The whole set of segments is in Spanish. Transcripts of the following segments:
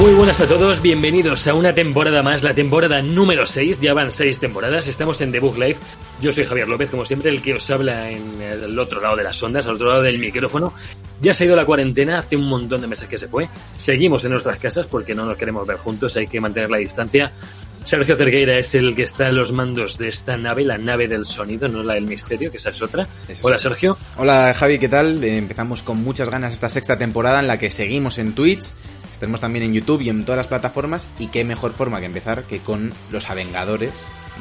Muy buenas a todos, bienvenidos a una temporada más, la temporada número 6, ya van 6 temporadas, estamos en The Book Live, yo soy Javier López, como siempre, el que os habla en el otro lado de las ondas, al otro lado del micrófono. Ya se ha ido la cuarentena, hace un montón de meses que se fue, seguimos en nuestras casas porque no nos queremos ver juntos, hay que mantener la distancia. Sergio Cerqueira es el que está a los mandos de esta nave, la nave del sonido, no la del misterio, que esa es otra. Hola Sergio. Hola Javi, ¿qué tal? Eh, empezamos con muchas ganas esta sexta temporada en la que seguimos en Twitch, tenemos también en YouTube y en todas las plataformas y qué mejor forma que empezar que con los Avengadores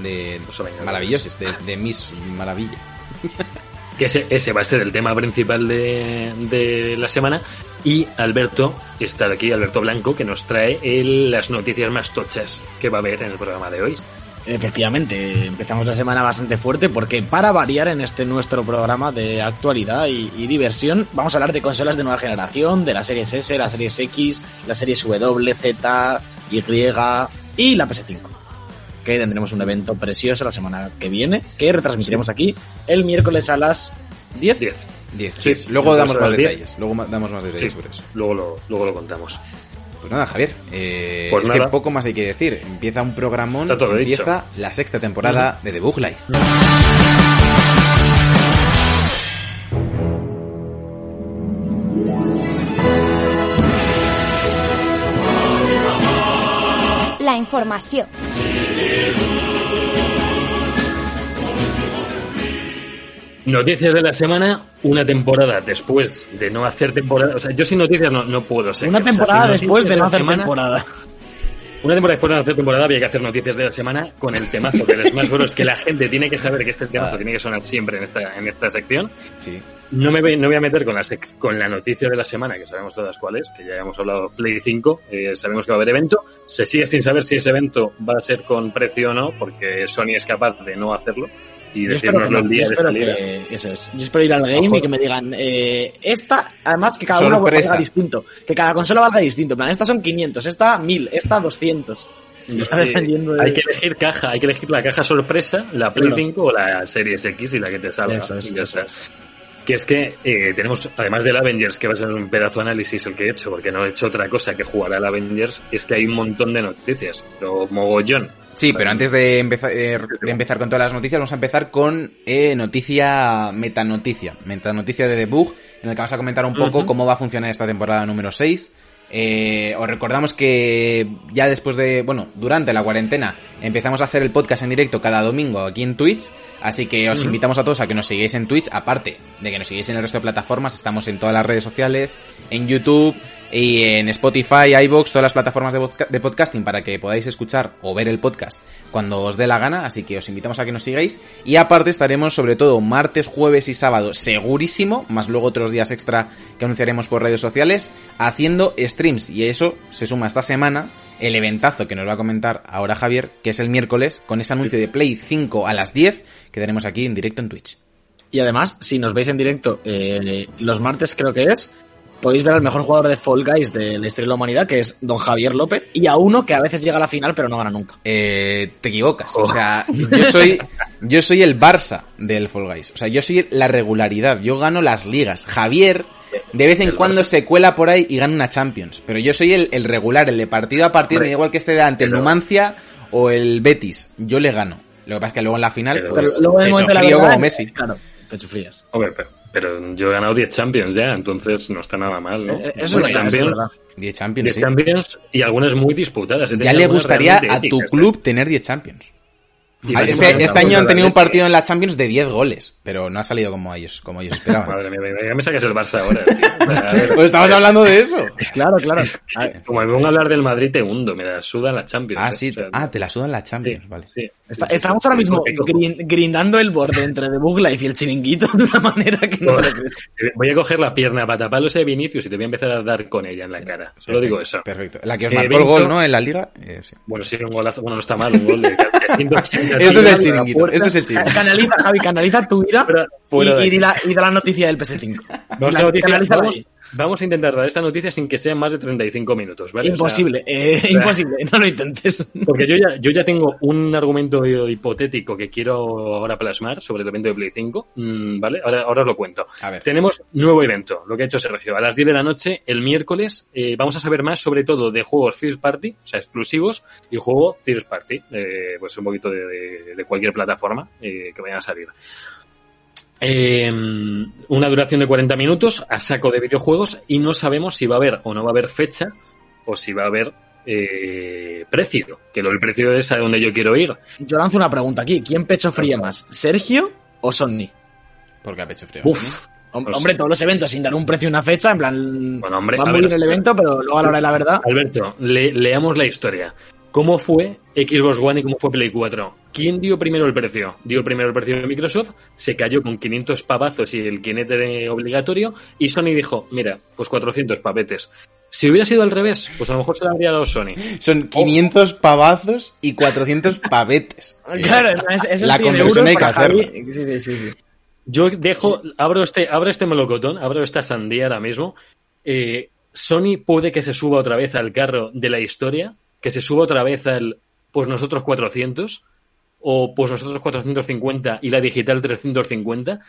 de Los Avengadores. maravillosos, de, de Miss Maravilla. que ese, ese va a ser el tema principal de, de la semana. Y Alberto está aquí, Alberto Blanco, que nos trae el- las noticias más tochas que va a haber en el programa de hoy. Efectivamente, empezamos la semana bastante fuerte porque para variar en este nuestro programa de actualidad y, y diversión, vamos a hablar de consolas de nueva generación, de las series S, las series X, las series W, Z, Y y la PS5. Que tendremos un evento precioso la semana que viene, que retransmitiremos aquí el miércoles a las 10. 10. 10. Sí, luego damos más las 10. detalles. Luego damos más detalles Sí, sobre eso. luego lo, luego lo contamos. Pues nada, Javier. eh, Pues es nada. que poco más hay que decir. Empieza un programón. Está todo empieza la sexta temporada de The Book Live. La información. Noticias de la semana, una temporada después de no hacer temporada. O sea, yo sin noticias no, no puedo ser. Una O sea, temporada después de no la hacer semana- temporada. Una temporada después de no hacer temporada había que hacer noticias de la semana con el temazo del Smash Bros. que la gente tiene que saber que este temazo tiene que sonar siempre en esta, en esta sección. Sí. No me voy, no voy a meter con la, sec- con la noticia de la semana, que sabemos todas cuáles, que ya hemos hablado Play 5, eh, sabemos que va a haber evento. Se sigue sin saber si ese evento va a ser con precio o no, porque Sony es capaz de no hacerlo y Yo espero, que, no, el día yo de espero salida. que- eso es. Yo espero ir al game Ojo. y que me digan, eh, esta, además que cada una Sorpresa. valga distinto, que cada consola valga distinto. En plan, esta son 500, esta 1000, esta 200. Ya Sí, dependiendo de- Hay que elegir caja, hay que elegir la caja sorpresa, la Play Claro. 5 o la Series X y la que te salga. Eso es, eso. Que es que eh, tenemos, además del Avengers, que va a ser un pedazo de análisis el que he hecho, porque no he hecho otra cosa que jugar al Avengers, es que hay un montón de noticias, pero mogollón. Sí, pero antes de empezar, eh, de empezar con todas las noticias, vamos a empezar con eh, noticia, metanoticia. Metanoticia de The Bug, en el que vamos a comentar un poco cómo va a funcionar esta temporada número 6. Eh, os recordamos que ya después de, bueno, durante la cuarentena empezamos a hacer el podcast en directo cada domingo aquí en Twitch, así que os invitamos a todos a que nos sigáis en Twitch, aparte de que nos sigáis en el resto de plataformas, estamos en todas las redes sociales, en YouTube y en Spotify, iBox, todas las plataformas de, de podcasting para que podáis escuchar o ver el podcast cuando os dé la gana, así que os invitamos a que nos sigáis y aparte estaremos sobre todo martes, jueves y sábado segurísimo, más luego otros días extra que anunciaremos por redes sociales, haciendo streams y eso se suma esta semana el eventazo que nos va a comentar ahora Javier, que es el miércoles con ese anuncio de Play 5 a las 10 que tenemos aquí en directo en Twitch. Y además, si nos veis en directo eh, los martes, creo que es, podéis ver al mejor jugador de Fall Guys de la historia de la humanidad, que es Don Javier López, y a uno que a veces llega a la final pero no gana nunca. Eh, te equivocas. Oh. O sea, yo soy, yo soy el Barça del Fall Guys. O sea, yo soy la regularidad. Yo gano las ligas. Javier, de vez en El cuando Barça. se cuela por ahí y gana una Champions. Pero yo soy el, el regular, el de partido a partido. Hombre, Me da igual que esté delante el Numancia o el Betis. Yo le gano. Lo que pasa es que luego en la final, Pero- pues, Pero luego pecho la frío verdad, como Messi. Claro, pecho frías. Hombre, pero, pero yo he ganado 10 Champions ya, entonces no está nada mal, ¿no? Eh, Eso es Bueno, es Champions, verdad. 10 Champions, 10 sí. Champions y algunas muy disputadas. He Ya le gustaría a tu épicas, club tener 10 Champions. Y Ah, Este, este año han tenido un partido en la Champions de 10 goles, pero no ha salido como ellos, como ellos esperaban. Madre mía, ya me sacas el Barça ahora. tío. Pues estamos hablando de eso. Claro, claro. Como me pongo a hablar del Madrid, te hundo, me la suda la Champions. Ah, ¿eh? sí. O sea, Ah, te la sudan la Champions, sí, vale. sí. está- Sí, sí, estamos sí. ahora mismo grindando el borde entre The Bug Life y el chiringuito de una manera que no te lo crees. Voy a coger la pierna para taparlo ese de Vinicius y te voy a empezar a dar con ella en la cara. Solo digo eso. Perfecto. La que os Eh, marcó el gol, ¿no? En la liga. Eh, sí. Bueno, sí, un golazo. Bueno, no está mal, un gol de 180 Esto es el chiringuito. Esto es el chiringuito. Canaliza, Javi, canaliza tu ira y, de y di la, y da la noticia del PS5. Vamos La- noticia. Vamos. Vamos a intentar dar esta noticia sin que sean más de 35 minutos, ¿vale? Imposible, o sea, eh, imposible, no lo intentes. Porque yo ya, yo ya tengo un argumento hipotético que quiero ahora plasmar sobre el evento de Play 5, mm, ¿vale? Ahora, ahora os lo cuento. A ver. Tenemos nuevo evento, lo que ha hecho Sergio. A las 10 de la noche, el miércoles, eh, vamos a saber más sobre todo de juegos First Party, o sea, exclusivos, y juego First Party, eh, pues un poquito de, de, de cualquier plataforma eh, que vayan a salir. Eh, una duración de 40 minutos a saco de videojuegos y no sabemos si va a haber o no va a haber fecha o si va a haber eh, precio, que lo el precio es a donde yo quiero ir. Yo lanzo una pregunta aquí, ¿quién pecho fría más, Sergio o Sony? Porque a pecho frío. Uf. Hombre, todos los eventos sin dar un precio y una fecha, en plan, bueno, hombre, va muy bien el evento, pero luego a la hora de la verdad. Alberto, le, leamos la historia. ¿Cómo fue Xbox One y cómo fue Play 4? ¿Quién dio primero el precio? Dio primero el precio de Microsoft, se cayó con 500 pavazos y el quinete obligatorio, y Sony dijo, mira, pues 400 pavetes. Si hubiera sido al revés, pues a lo mejor se lo habría dado Sony. Son 500 pavazos y 400 pavetes. claro, es, es la conversión hay que hacerla. Sí, sí, sí, sí, Yo dejo, abro este, abro este melocotón, abro esta sandía ahora mismo. Eh, Sony puede que se suba otra vez al carro de la historia, que se suba otra vez al, pues nosotros 400, o pues nosotros 450 y la digital 350.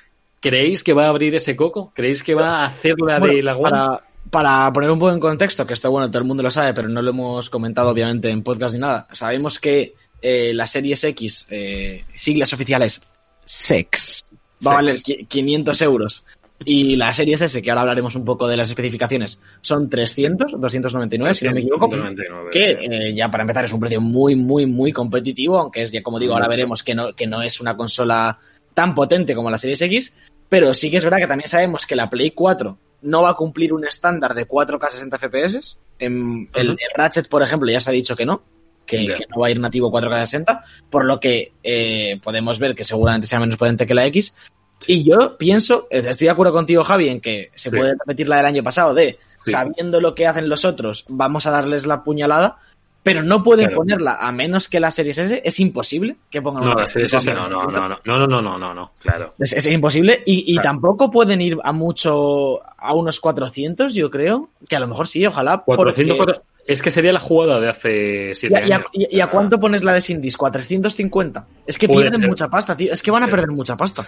¿Creéis que va a abrir ese coco? ¿Creéis que va a hacer la bueno, de la? Para, para poner un poco en contexto, que esto, bueno, todo el mundo lo sabe, pero no lo hemos comentado obviamente en podcast ni nada. Sabemos que eh, la Series X, eh, siglas oficiales, SEX, va a valer 500 euros. Y la Series S, que ahora hablaremos un poco de las especificaciones, son 300, 299, si no me equivoco. 299, que eh, ya para empezar es un precio muy, muy, muy competitivo, aunque es ya como digo, ahora veremos que no, que no es una consola tan potente como la Series X, pero sí que es verdad que también sabemos que la Play 4 no va a cumplir un estándar de 4K 60 FPS. En el, Ratchet, por ejemplo, ya se ha dicho que no, que no va a ir nativo 4K 60, por lo que eh, podemos ver que seguramente sea menos potente que la X. Y yo pienso, estoy de acuerdo contigo, Javi, en que se puede repetir la del año pasado de sabiendo lo que hacen los otros, vamos a darles la puñalada, pero no pueden claro. ponerla a menos que la Series S. Es imposible que pongan no, la Series S no, no, no, no, no, no, no, no, no, claro. Es, es imposible y, y claro. tampoco pueden ir a mucho, a unos 400, yo creo, que a lo mejor sí, ojalá. 400, porque... Es que sería la jugada de hace 7 años. ¿Y a, y, a cuánto pones la de Sindis? ¿450? Es que Puede pierden ser. mucha pasta, tío. Es que van a perder mucha pasta.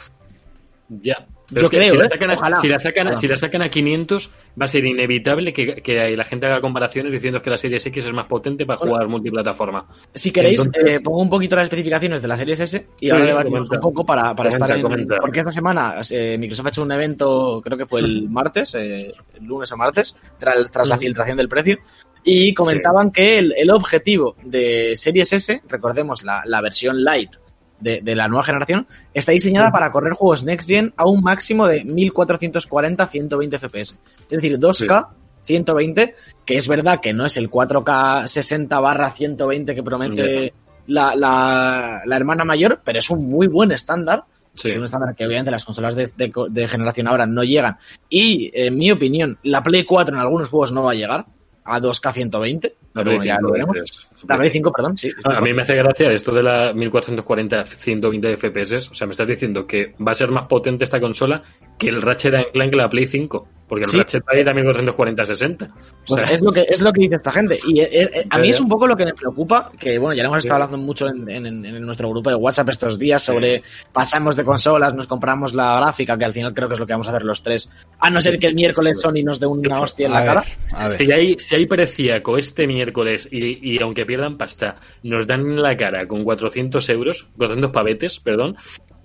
Ya. Pero Yo creo, si, ¿eh? la sacan a, Ojalá. si, la sacan, Ojalá. si la sacan a 500, va a ser inevitable que, que, la gente haga comparaciones diciendo que la Series X es más potente para jugar multiplataforma. Si queréis, Entonces... eh, pongo un poquito las especificaciones de la Series S y sí, ahora debatimos un poco para, para comenta, estar en. Comenta. Porque esta semana eh, Microsoft ha hecho un evento, creo que fue el martes, eh, el lunes o martes, tras, tras la filtración del precio. Y comentaban sí. que el, el, objetivo de Series S, recordemos la, la versión Lite de, de, la nueva generación, está diseñada sí. para correr juegos Next Gen a un máximo de 1440 120 FPS. Es decir, 2K sí. 120, que es verdad que no es el 4K 60 barra 120 que promete la, la, la, hermana mayor, pero es un muy buen estándar. Sí. Es un estándar que obviamente las consolas de, de, de, generación ahora no llegan. Y, en mi opinión, la Play 4 en algunos juegos no va a llegar a 2K 120. Pero bueno, ya lo veremos. La Play 5, perdón, sí. A mí me hace gracia esto de la 1440 120 FPS. O sea, me estás diciendo que va a ser más potente esta consola que el Ratchet Clank la Play 5. Porque el sí. Ratchet va a ir a 1440 60. O pues sea, es, lo que, es lo que dice esta gente. Y eh, eh, a mí es un poco lo que me preocupa, que bueno, ya lo hemos estado hablando mucho en, en, en, nuestro grupo de WhatsApp estos días sobre pasamos de consolas, nos compramos la gráfica, que al final creo que es lo que vamos a hacer los tres. A no ser que el miércoles Sony nos dé una hostia en la ver, cara. Si hay, si hay precíaco este miércoles y, y aunque pierdan pasta, nos dan en la cara con 400 euros, 400 pavetes, perdón,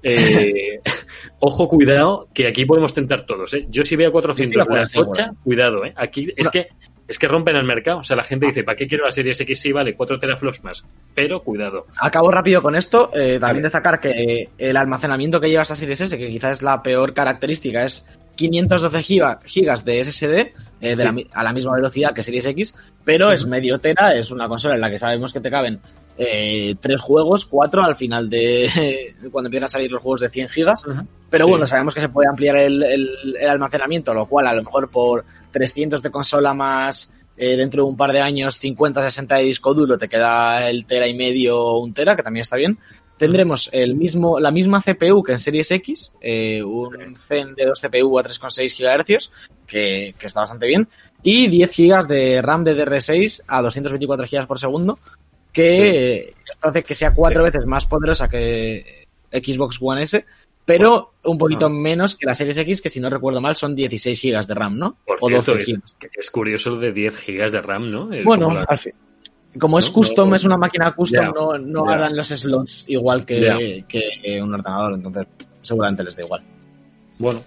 eh, ojo, cuidado, que aquí podemos tentar todos. ¿eh? Yo si veo 400 la tocha, cuidado. ¿eh? Aquí es que es que rompen el mercado. O sea, la gente dice, ¿para qué quiero la serie X? Sí, vale, 4 teraflops más. Pero cuidado. Acabo rápido con esto. Eh, también destacar que el almacenamiento que lleva esta serie S, que quizás es la peor característica, es 512 giga, gigas de SSD eh, de sí. la, a la misma velocidad que Series X, pero uh -huh. es medio tera, es una consola en la que sabemos que te caben eh, tres juegos, cuatro al final de cuando empiezan a salir los juegos de 100 gigas. Uh -huh. Pero sí. bueno, sabemos que se puede ampliar el, el, el, almacenamiento, lo cual a lo mejor por 300 de consola más eh, dentro de un par de años 50, 60 de disco duro te queda el tera y medio o un tera, que también está bien. Tendremos el mismo, la misma CPU que en Series X, eh, un Zen de 2 CPU a 3,6 GHz, que, que está bastante bien. Y 10 GB de RAM de DR6 a 224 GB por segundo, que esto hace que sea cuatro veces más poderosa que Xbox One S, pero un poquito menos que la Series X, que si no recuerdo mal son 16 GB de RAM, ¿no? Por o cierto, 12 es, GB. es curioso lo de 10 GB de RAM, ¿no? El Bueno, al fin- como es custom, es una máquina custom, no, no harán los slots igual que, que un ordenador, entonces seguramente les da igual. Bueno,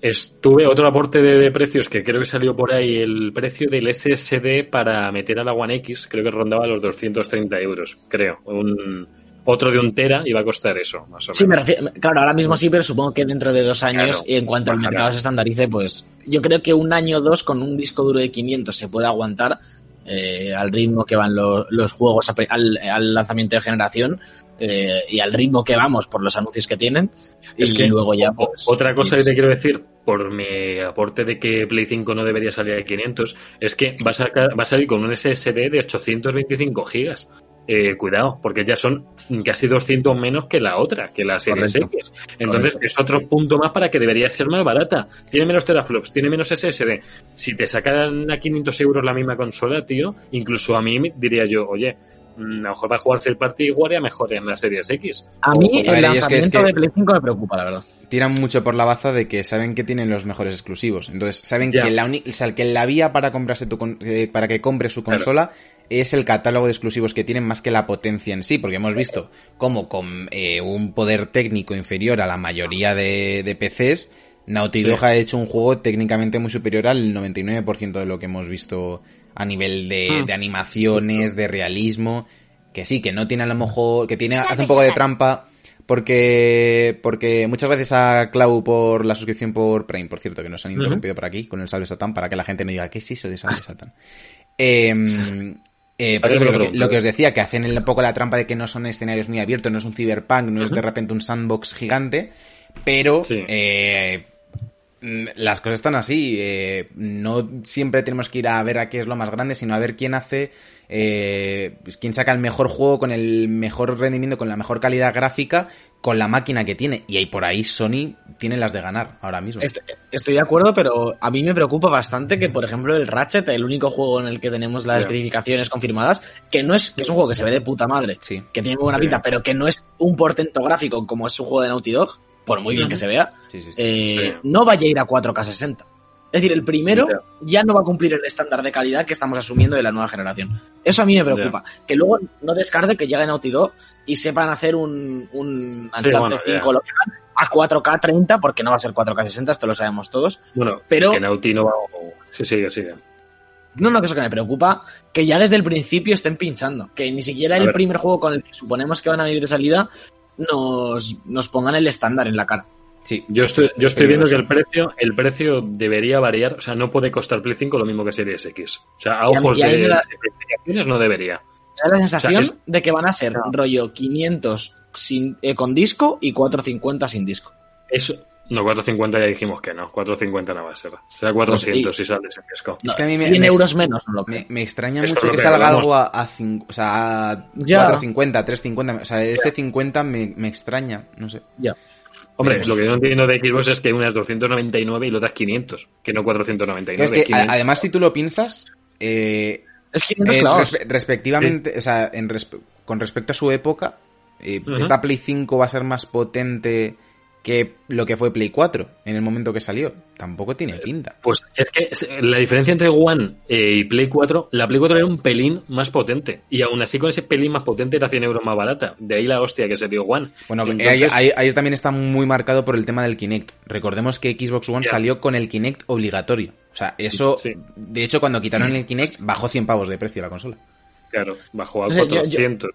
estuve otro aporte de, de precios que creo que salió por ahí el precio del SSD para meter a la One X, creo que rondaba los 230 euros, creo. Un, otro de un tera iba a costar eso, más o Sí, me menos. refiero, claro, ahora mismo sí, pero supongo que dentro de dos años, Claro, y en cuanto el bajará. mercado se estandarice, pues yo creo que un año o dos con un disco duro de 500 se puede aguantar eh, al ritmo que van lo- los juegos al, al lanzamiento de generación eh, y al ritmo que vamos por los anuncios que tienen. Es y que luego ya, pues, Otra cosa que te quiero decir, por mi aporte de que Play 5 no debería salir de 500, es que va a, sacar- va a salir con un SSD de 825 gigas. Eh, cuidado, porque ya son casi 200 menos que la otra, que la Series. X. Entonces es otro punto más para que debería ser más barata. Tiene menos teraflops, tiene menos SSD. Si te sacan a 500 euros la misma consola, tío, incluso a mí diría yo, oye, a lo mejor para jugar third party igual ya mejor en la Series X. A mí el ver, y es que- es lanzamiento que- de Play 5 me preocupa, la verdad. tiran mucho por la baza de que saben que tienen los mejores exclusivos. Entonces, saben que la, o sea, que la vía para comprarse tu con- eh, para que compre su Claro. consola es el catálogo de exclusivos que tienen más que la potencia en sí, porque hemos visto cómo con eh, un poder técnico inferior a la mayoría de, de PCs, Naughty Sí. Dog ha hecho un juego técnicamente muy superior al 99% de lo que hemos visto a nivel de, Hmm. de animaciones, de realismo, que sí, que no tiene a lo mejor, que tiene, hace un poco de trampa, porque, porque muchas gracias a Clau por la suscripción por Prime, por cierto, que nos han interrumpido por aquí con el Salve Satán, para que la gente no diga, ¿qué es eso de Salve Satán? Eh, eh, pues Ahora eso, lo que, pregunto. lo que os decía, que hacen un poco la trampa de que no son escenarios muy abiertos, no es un cyberpunk, no es de repente un sandbox gigante, pero Sí. eh, las cosas están así. eh, no siempre tenemos que ir a ver a qué es lo más grande, sino a ver quién hace, eh, pues quién saca el mejor juego con el mejor rendimiento, con la mejor calidad gráfica, con la máquina que tiene. Y ahí por ahí Sony tiene las de ganar ahora mismo. Est- Estoy de acuerdo, pero a mí me preocupa bastante que, por ejemplo, el Ratchet, el único juego en el que tenemos las verificaciones confirmadas, que no es, que es un juego que se ve de puta madre, Sí. que tiene muy buena pinta, pero que no es un portento gráfico como es un juego de Naughty Dog, por muy Sí. bien que se vea, Sí, sí, sí. eh, Sí. no vaya a ir a 4K60. Es decir, el primero Ya. no va a cumplir el estándar de calidad que estamos asumiendo de la nueva generación. Eso a mí me preocupa. Que luego no descarte que llegue Naughty Dog y sepan hacer un, un Sí, Uncharted bueno, ya. 5 lo que hagan, a 4K 30, porque no va a ser 4K 60, esto lo sabemos todos. Bueno, Pero- que Naughty no va... Sí, sigue, sigue. No, no, que eso que me preocupa, que ya desde el principio estén pinchando. Que ni siquiera A el ver. primer juego con el que suponemos que van a ir de salida nos, nos pongan el estándar en la cara. Sí. Yo estoy, Es- yo es estoy viendo que el precio, el precio debería variar, o sea, no puede costar Play 5 lo mismo que Series X. O sea, a Y a mí- ojos y a de, da- de no debería. Me da la sensación O sea, de que van a ser rollo 500 sin, eh, con disco y 450 sin disco. Eso, no, 450 ya dijimos que no, 450 no va a ser. Será 400 si sales en disco. Es que a mí me- 100 me- euros menos, no lo. Me, me extraña Esto mucho que que salga algo a, a, o sea, a Ya. 4.50, 3.50. O sea, ese 50 me, me extraña, no sé. Ya. Hombre, Veremos. lo que yo no entiendo de Xbox es que una es 299 y la otra es 500, que no 499. Pero es que, a- 500. además, si tú lo piensas, eh, Es 500 eh, clavos. respe- respectivamente, o sea, en respe- con respecto a su época, eh, esta Play 5 va a ser más potente que lo que fue Play 4 en el momento que salió. Tampoco tiene pinta. Pues es que la diferencia entre One eh, y Play 4, la Play 4 era un pelín más potente. Y aún así con ese pelín más potente era 100 euros más barata. De ahí la hostia que se vio One. Bueno, Entonces- ahí, ahí- ahí también está muy marcado por el tema del Kinect. Recordemos que Xbox One salió con el Kinect obligatorio. O sea, eso, sí. de hecho, cuando quitaron el Kinect, bajó 100 pavos de precio la consola. Claro, bajó a O sea, yo- yo- 400.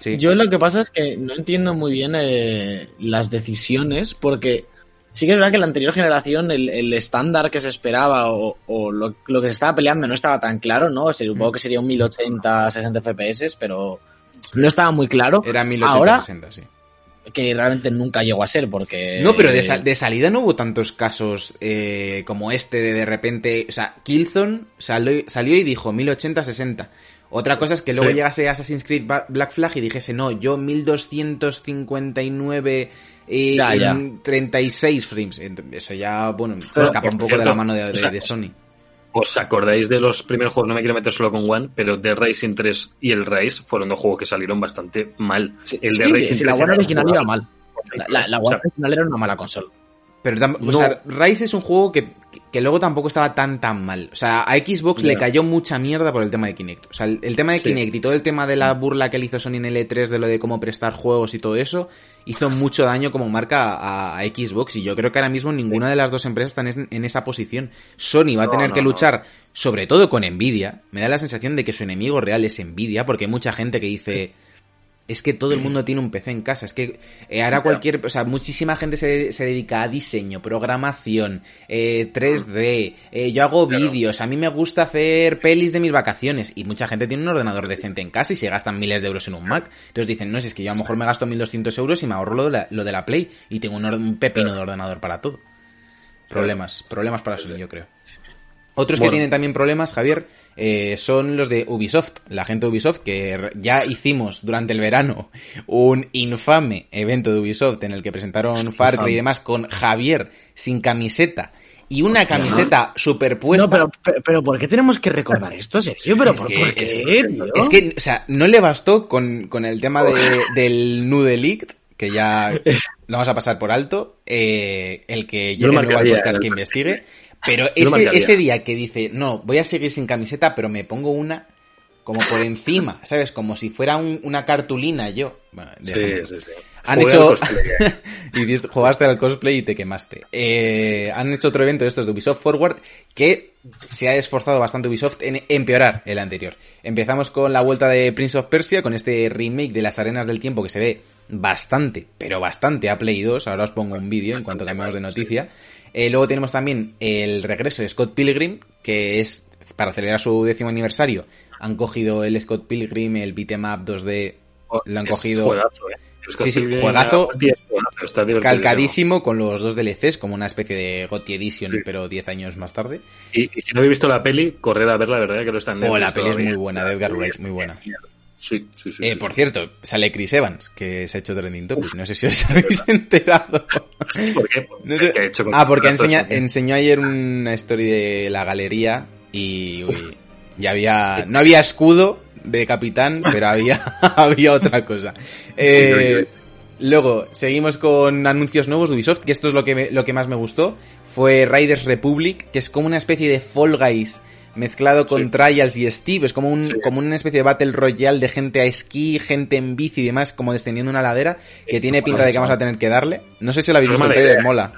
Sí. Yo lo que pasa es que no entiendo muy bien eh, las decisiones, porque sí que es verdad que en la anterior generación el, el estándar que se esperaba o, o lo, lo que se estaba peleando no estaba tan claro, ¿no? O sea, supongo que sería un 1080, 60 FPS, pero no estaba muy claro. Era Ahora, 1860, sí. que realmente nunca llegó a ser, porque... No, pero de, sal- de salida no hubo tantos casos eh, como este de de repente. O sea, Killzone salió, salió y dijo 1080-60. Otra cosa es que luego Sí. llegase Assassin's Creed Black Flag y dijese, no, yo 1259 eh, Ya, ya. en 36 frames. Eso ya, bueno, se Pero, escapa un poco de la mano de, o de- sea, de Sony. ¿Os acordáis de los primeros juegos? No me quiero meter solo con One, pero The Racing 3 y el Race fueron dos juegos que salieron bastante mal. Sí, el sí, Racing sí, la 3 One era original iba mal. La, la, la O sea, One original era una mala consola. Pero, o No. sea, Rise es un juego que, que luego tampoco estaba tan tan mal. O sea, a Xbox le cayó mucha mierda por el tema de Kinect. O sea, el, el tema de Sí. Kinect y todo el tema de la burla que le hizo Sony en el E3 de lo de cómo prestar juegos y todo eso, hizo mucho daño como marca a, a Xbox. Y yo creo que ahora mismo ninguna de las dos empresas están en, en esa posición. Sony va a tener no, que luchar, sobre todo con Nvidia. Me da la sensación de que su enemigo real es Nvidia, porque hay mucha gente que dice... Es que todo el mundo tiene un PC en casa. Es que eh, ahora cualquier, o sea, muchísima gente se, se dedica a diseño, programación, eh, 3D. eh, yo hago Claro. vídeos. A mí me gusta hacer pelis de mis vacaciones. Y mucha gente tiene un ordenador decente en casa y se gastan miles de euros en un Mac. Entonces dicen, no, si es que yo a lo mejor me gasto 1200 euros y me ahorro lo de la, lo de la Play. Y tengo un, un pepino de ordenador para todo. Problemas, problemas para Sony, yo creo. Otros que tienen también problemas, Javier, eh, son los de Ubisoft. La gente de Ubisoft, que ya hicimos durante el verano un infame evento de Ubisoft en el que presentaron Far Cry y demás con Javier sin camiseta y una camiseta superpuesta. No, pero, pero, pero ¿por qué tenemos que recordar esto, Sergio? ¿Pero Es por, que- por qué? Es que, o sea, no le bastó con, con el tema de- del Nude Leaked, que ya lo vamos a pasar por alto, eh, el que Yo luego al marcaría, podcast el- que investigue, pero ese, ese día que dice, no, voy a seguir sin camiseta, pero me pongo una como por encima, ¿sabes? Como si fuera un- una cartulina yo. Bueno, Sí, sí, sí. Han Jugué hecho. al cosplay. y jugaste al cosplay y te quemaste. Eh, han hecho otro evento de estos de Ubisoft Forward que se ha esforzado bastante Ubisoft en empeorar el anterior. Empezamos con la vuelta de Prince of Persia, con este remake de las arenas del tiempo que se ve bastante, pero bastante a Play 2. Ahora os pongo un vídeo en cuanto cambiamos de noticia. Eh, luego tenemos también el regreso de Scott Pilgrim, que es para celebrar su décimo aniversario. Han cogido el Scott Pilgrim, el beat'em up 2D, lo han Es cogido juegazo, ¿eh? Sí, sí, juegazo. Está calcadísimo con los dos DLCs, como una especie de GOTY Edition, Sí. pero 10 años más tarde. Y, y si no habéis visto la peli, corred a verla, verdad que lo está en Oh, la peli es muy buena, de Edgar Wright, muy buena. Sí, sí, sí. Eh, sí, por sí. cierto, sale Chris Evans, que se ha hecho trending topic. No sé si os habéis enterado. ¿Por qué? No sé- ¿Qué ha hecho con Ah, porque enseña- enseñó ayer una story de la galería y, uy, y había, no había escudo de capitán, pero había, había otra cosa. Eh, luego, seguimos con anuncios nuevos de Ubisoft, que esto es lo que, me- lo que más me gustó. Fue Riders Republic, que es como una especie de Fall Guys mezclado con Sí. Trials y Steve. Es como, un, Sí. como una especie de Battle Royale de gente a esquí, gente en bici y demás, como descendiendo una ladera, que tiene pinta de que vamos a tener que darle. No sé si lo habéis No visto en trailer, idea. mola.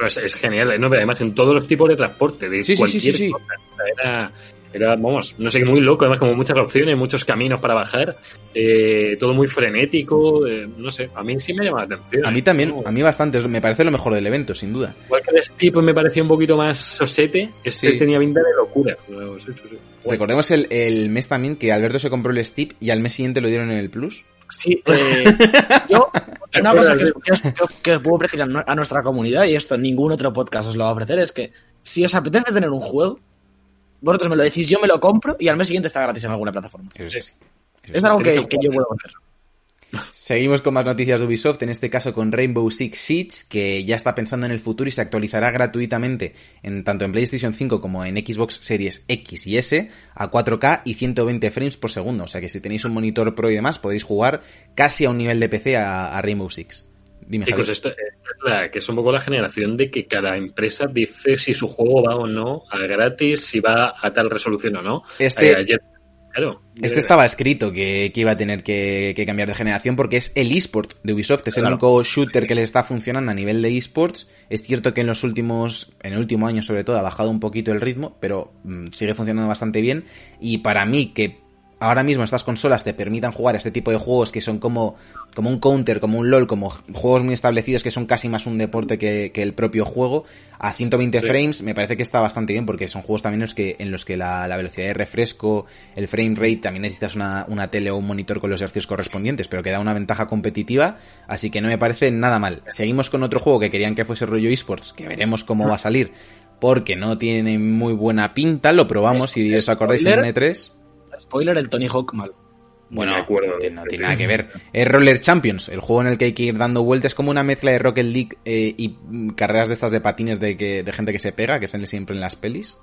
No, es, es genial, no, pero además en todos los tipos de transporte, de Sí, sí, sí, cualquier cosa. Era, era, vamos, no sé, muy loco, además como muchas opciones, muchos caminos para bajar, eh, todo muy frenético, eh, no sé, a mí sí me llama la atención. A mí también, No, a mí bastante, me parece lo mejor del evento, sin duda. Igual que el Steve me parecía un poquito más sosete, este Sí. tenía pinta de locura. No, sí, sí, sí. Bueno, Recordemos el, el mes también que Alberto se compró el Steep y al mes siguiente lo dieron en el Plus. Sí, eh, yo, una cosa que, os- que os- que puedo ofrecer a nuestra comunidad, y esto ningún otro podcast os lo va a ofrecer, es que si os apetece tener un juego, vosotros me lo decís, yo me lo compro y al mes siguiente está gratis en alguna plataforma. Eso es así. Eso Es es algo que yo puedo hacer. Seguimos con más noticias de Ubisoft, en este caso con Rainbow Six Siege, que ya está pensando en el futuro y se actualizará gratuitamente en tanto en PlayStation 5 como en Xbox Series X y S a 4K y 120 frames por segundo. O sea que si tenéis un monitor pro y demás, podéis jugar casi a un nivel de PC a, a Rainbow Six. Dime, Chicos, esto, esta es, la, que es un poco la generación de que cada empresa dice si su juego va o no a gratis, si va a tal resolución o no. Este- Eh, ayer- claro. Este estaba escrito que, que iba a tener que, que cambiar de generación porque es el eSport de Ubisoft, es el único shooter que le está funcionando a nivel de eSports. Es cierto que en los últimos, en el último año sobre todo, ha bajado un poquito el ritmo, pero mm, sigue funcionando bastante bien. Y para mí que ahora mismo estas consolas te permitan jugar a este tipo de juegos que son como, como un counter, como un LOL, como juegos muy establecidos que son casi más un deporte que, que el propio juego, a 120 Sí. frames me parece que está bastante bien porque son juegos también en los que, en los que la, la velocidad de refresco, el frame rate, también necesitas una, una tele o un monitor con los hercios correspondientes, pero que da una ventaja competitiva, así que no me parece nada mal. Seguimos con otro juego que querían que fuese rollo esports, que veremos cómo va a salir, porque no tiene muy buena pinta, lo probamos y os acordáis en un E3. Spoiler, el Tony Hawk mal. Bueno, me acuerdo. no, tiene- no tiene nada que ver. Es Roller Champions, el juego en el que hay que ir dando vueltas. Es como una mezcla de Rocket League eh, y mm, carreras de estas de patines de, que, de gente que se pega, que sale siempre en las pelis.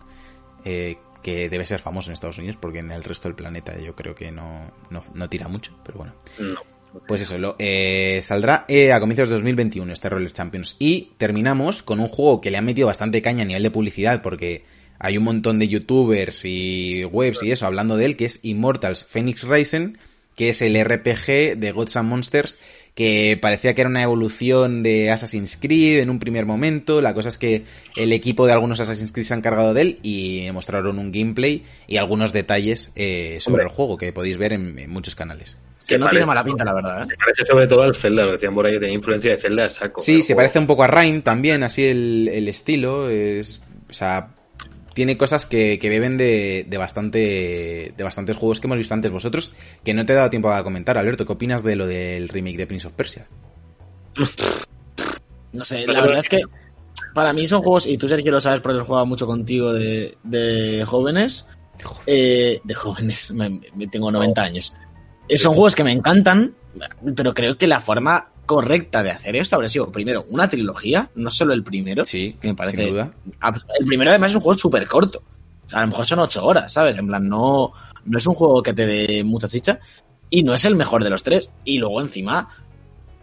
eh, que debe ser famoso en Estados Unidos porque en el resto del planeta yo creo que no, no, no tira mucho, pero bueno. No. Pues eso, lo, eh, saldrá eh, a comienzos de 2021 este Roller Champions. Y terminamos con un juego que le han metido bastante caña a nivel de publicidad porque hay un montón de youtubers y webs y eso hablando de él, que es Immortals Phoenix Rising, que es el RPG de Gods and Monsters, que parecía que era una evolución de Assassin's Creed en un primer momento. La cosa es que el equipo de algunos Assassin's Creed se han cargado de él y mostraron un gameplay y algunos detalles eh, sobre Hombre. el juego que podéis ver en- en muchos canales. Que no parece- tiene mala pinta, la verdad. ¿eh? Se parece sobre todo al Zelda, lo decían por ahí que tenía influencia de Zelda a saco. Sí, se juego. parece un poco a Rhyme también, así el, el estilo. Es, o sea, tiene cosas que, que beben de, de bastante de bastantes juegos que hemos visto antes vosotros, que no te he dado tiempo a comentar. Alberto, ¿qué opinas de lo del remake de Prince of Persia? No sé, Pues la verdad es que para mí son juegos, y tú Sergio lo sabes porque he jugado mucho contigo de, de jóvenes, eh, de jóvenes, me, me- tengo 90 años. Eh, son juegos que me encantan, pero creo que la forma correcta de hacer esto habría sido primero una trilogía, no solo el primero. Sí, que me parece sin duda. El primero además es un juego súper corto. O sea, a lo mejor son 8 horas, ¿sabes? En plan, no, no es un juego que te dé mucha chicha. Y no es el mejor de los tres. Y luego encima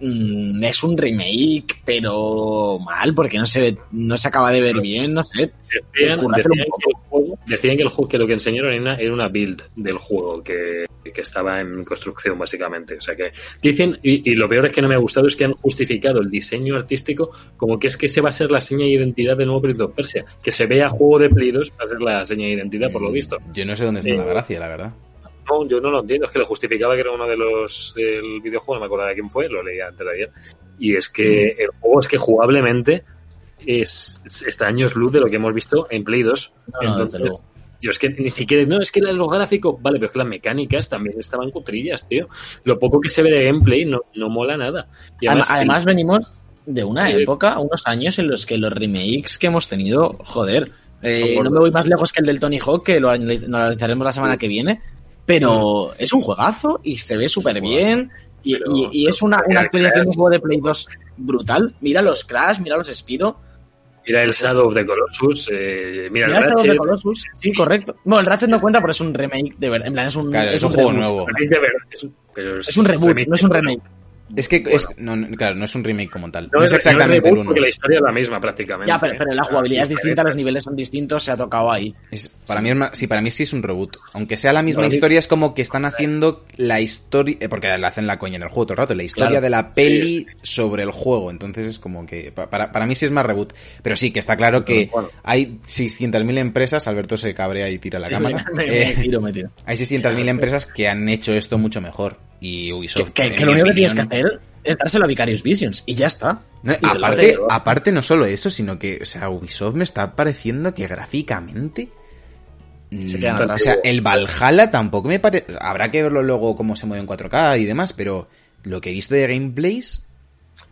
mm, es un remake, pero mal, porque no se no se acaba de ver bien, no sé. Decían, que el juego, decían que el juego que lo que enseñaron era una, era una build del juego que, que estaba en construcción básicamente. O sea que dicen, y, y lo peor es que no me ha gustado es que han justificado el diseño artístico como que es que ese va a ser la seña de identidad del nuevo Prince of Persia. Que se vea juego de Play 2 va a ser la seña de identidad por lo visto. Yo no sé dónde está Eh, la gracia, la verdad. No, yo no lo entiendo, es que lo justificaba que era uno de los del videojuego, no me acuerdo de quién fue, lo leía antes de ayer. Y es que el juego es que jugablemente es, es- está a años luz de lo que hemos visto en Play 2. No, Entonces, yo es que ni siquiera, no, es que los gráficos, vale, pero es que las mecánicas también estaban cutrillas, tío. Lo poco que se ve de gameplay no, no mola nada. Y Además, venimos de una época, unos años en los que los remakes que hemos tenido, joder, eh, no me voy más lejos que el del Tony Hawk, que lo analizaremos la semana que viene, pero es un juegazo y se ve súper bien y, Pero- y- y es una, una actualización de un juego de Play 2 brutal. Mira los Crash, mira los Spiro, mira el Shadow of the Colossus, eh, mira, mira el el Shadow of the. Colossus, sí, correcto. No, el Ratchet no cuenta, pero es un remake de verdad, en plan, es un, Claro, es un juego reboot. nuevo. Es de verdad, es- pero Es un reboot, no es un remake. Es que, Bueno. es, no, no, claro, no es un remake como tal. No, No, es exactamente el uno. porque la historia es la misma prácticamente. Ya, pero, pero la jugabilidad es distinta, los niveles son distintos, se ha tocado ahí. Es- para mí es sí, para mí sí es un reboot. Aunque sea la misma historia, es como que están haciendo la historia. eh, Porque le hacen la coña en el juego todo el rato. La historia Claro. de la peli sobre el juego. Entonces es como que. pa- Para, para mí sí es más reboot. Pero sí, que está claro que Bueno. hay 600.000 empresas. Alberto se cabrea y tira la Sí, cámara. me- me- Eh, me tiro, me tiro. hay 600.000 empresas que han hecho esto mucho mejor. Y Ubisoft. Que, lo único que tienes que hacer es dárselo a Vicarious Visions y ya está. No, Y aparte, aparte no solo eso, sino que, o sea, Ubisoft me está pareciendo que gráficamente... Se mm, quedan o atrás. sea, el Valhalla tampoco me parece... Habrá que verlo luego cómo se mueve en 4K y demás, pero lo que he visto de gameplays...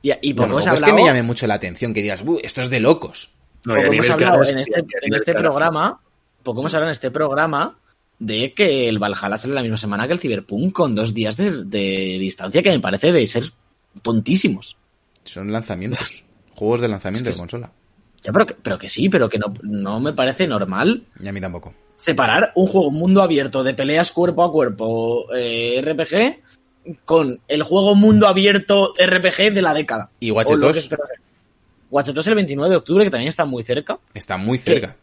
Y, y poco Tampoco hemos es que me llame mucho la atención, que digas, "Uh, esto es de locos. No, hemos hablado caras, en este, en este programa, poco hemos hablado en este programa de que el Valhalla sale la misma semana que el Cyberpunk con dos días de, de distancia que me parece de ser tontísimos. Son lanzamientos. Juegos de lanzamiento de consola. Ya, pero, que, pero que sí, pero que no, no me parece normal Y a mí tampoco. separar un juego mundo abierto de peleas cuerpo a cuerpo eh, RPG con el juego mundo abierto RPG de la década. Y Watch Dogs. Watch Dogs el 29 de octubre, que también está muy cerca. está muy cerca.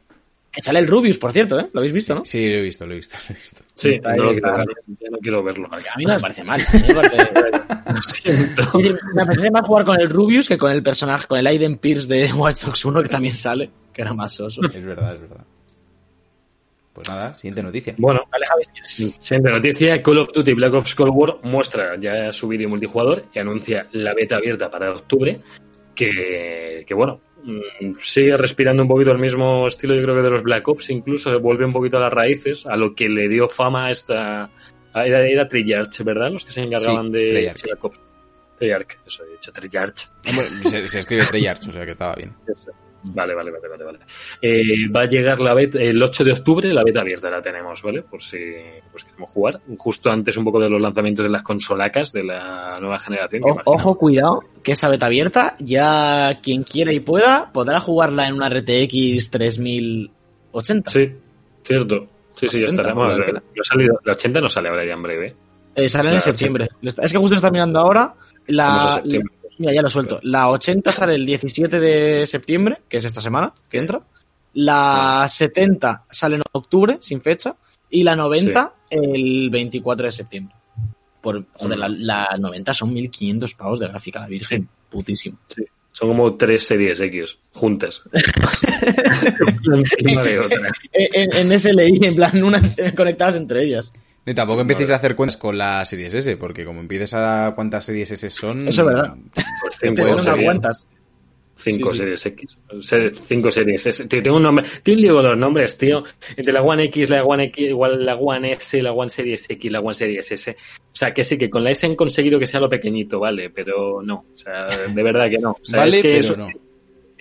Que sale el Rubius, por cierto, ¿eh? Lo habéis visto, ¿no? Sí, lo he visto, lo he visto, lo he visto. Sí, no, lo quiero ya no quiero verlo. A mí no me parece mal. Me, parece- me apetece más jugar con el Rubius que con el personaje, con el Aiden Pierce de Watch Dogs 1, que también sale, que era más soso. Es verdad, es verdad. Pues nada, siguiente noticia. Bueno, Javi. Siguiente noticia, Call of Duty Black Ops Cold War muestra ya su vídeo multijugador y anuncia la beta abierta para octubre, que, que bueno, sigue respirando un poquito el mismo estilo yo creo que de los Black Ops, incluso se vuelve un poquito a las raíces, a lo que le dio fama a esta... Era, era Treyarch, ¿verdad? Los que se encargaban Sí, de Treyarch. Black Ops. Treyarch, eso he dicho, Treyarch. Se escribe Treyarch, o sea que estaba bien. Eso. Vale, vale, vale, vale. vale. Eh, va a llegar la beta el 8 de octubre, la beta abierta la tenemos, ¿vale? Por si pues, queremos jugar. Justo antes un poco de los lanzamientos de las consolacas de la nueva generación. que O- imagino- ojo, cuidado, que esa beta abierta, ya quien quiera y pueda, podrá jugarla en una RTX 3080. Sí, cierto. Sí, sí, ya 80, estará. Vamos, joder. eh, no ha salido, la 80 no sale ahora ya en breve. Eh, salen en Claro, septiembre. Es que justo está mirando ahora. En La. Mira, ya lo suelto. La 80 sale el 17 de septiembre, que es esta semana que entra. La 70 sale en octubre, sin fecha. Y la 90 el 24 de septiembre. Por, joder, la, la 90 son 1500 pavos de gráfica, la virgen. Putísimo. Sí. Son como tres series X juntas. Otra. En, en SLI, en plan, una, conectadas entre ellas. Y tampoco empecéis a hacer cuentas con las series S, porque como empieces a cuántas series S son... Eso es verdad. Pues Te cinco cuentas. Cinco Sí, sí. series X. Cinco series S. Tío, tengo un nombre. Tío, con los nombres, tío. Entre la One X, la One X, igual la One S, la One Series X, la One Series S. O sea, que sí, que con la S han conseguido que sea lo pequeñito, vale, pero no. O sea, de verdad que no. O sea, Vale, es que pero eso- no.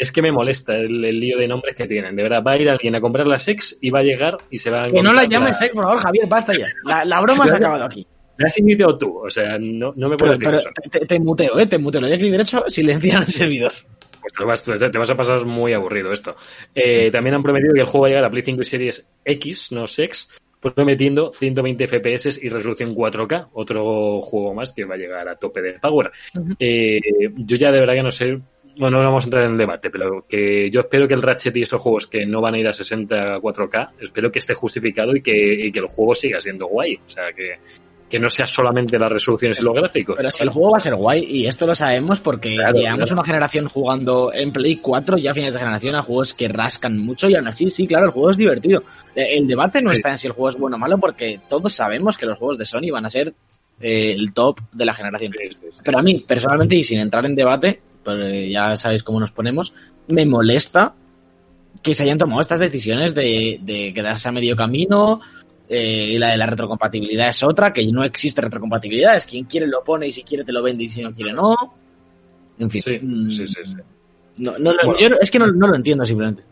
Es que me molesta el, el lío de nombres que tienen. De verdad, va a ir alguien a comprar la Sex y va a llegar y se va a Que no la llames sex, por favor, Javier, basta ya. La, la broma se ha acabado aquí. La has iniciado tú. O sea, no, no me puedes decir pero eso. te, te muteo, eh, te muteo. Le doy clic derecho, silenciar el servidor. Pues te, lo vas, te vas a pasar muy aburrido esto. Eh, también han prometido que el juego va a llegar a Play 5 y Series X, no Sex, prometiendo 120 FPS y resolución 4K. Otro juego más que va a llegar a tope de power. Eh, yo ya de verdad que no sé. Bueno, no vamos a entrar en el debate, pero que yo espero que el Ratchet y estos juegos que no van a ir a 60 4K, espero que esté justificado y que, y que el juego siga siendo guay. O sea, que, que no sea solamente las resoluciones y los gráficos. Pero si el juego va a ser guay, y esto lo sabemos porque Claro, llevamos claro. una generación jugando en Play 4, ya a fines de generación, a juegos que rascan mucho y aún así, sí, claro, el juego es divertido. Eh, El debate no Sí. está en si el juego es bueno o malo porque todos sabemos que los juegos de Sony van a ser eh, el top de la generación. Sí, sí, sí. Pero a mí, personalmente, y sin entrar en debate, eh, ya sabéis cómo nos ponemos, me molesta que se hayan tomado estas decisiones de, de quedarse a medio camino. eh, y la de la retrocompatibilidad es otra, que no existe retrocompatibilidad, es quien quiere lo pone y si quiere te lo vende y si no quiere no. En fin. Sí, mm, sí, sí, sí. No, no lo- Bueno. yo no- es que no, no lo entiendo simplemente.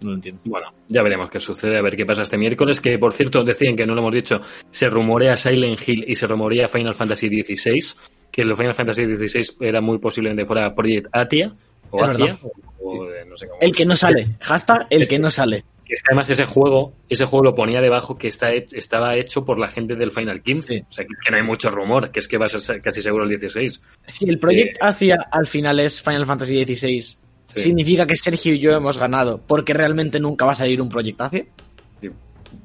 No lo entiendo. Bueno, ya veremos qué sucede, a ver qué pasa este miércoles, que por cierto decían que no lo hemos dicho, se rumorea Silent Hill y se rumorea Final Fantasy XVI, que el Final Fantasy XVI era muy posiblemente fuera Project Atia, o verdad. o, no sé cómo. El que no sale. Hashtag el Este- que no sale. Que es que además ese juego, ese juego lo ponía debajo que está estaba hecho por la gente del Final 15, Sí. o sea que, no hay mucho rumor, que es que va a ser casi seguro el 16. Si el Project Eh, hacia al final es Final Fantasy XVI, Sí. significa que Sergio y yo hemos ganado porque realmente nunca va a salir un Project Acia. Y,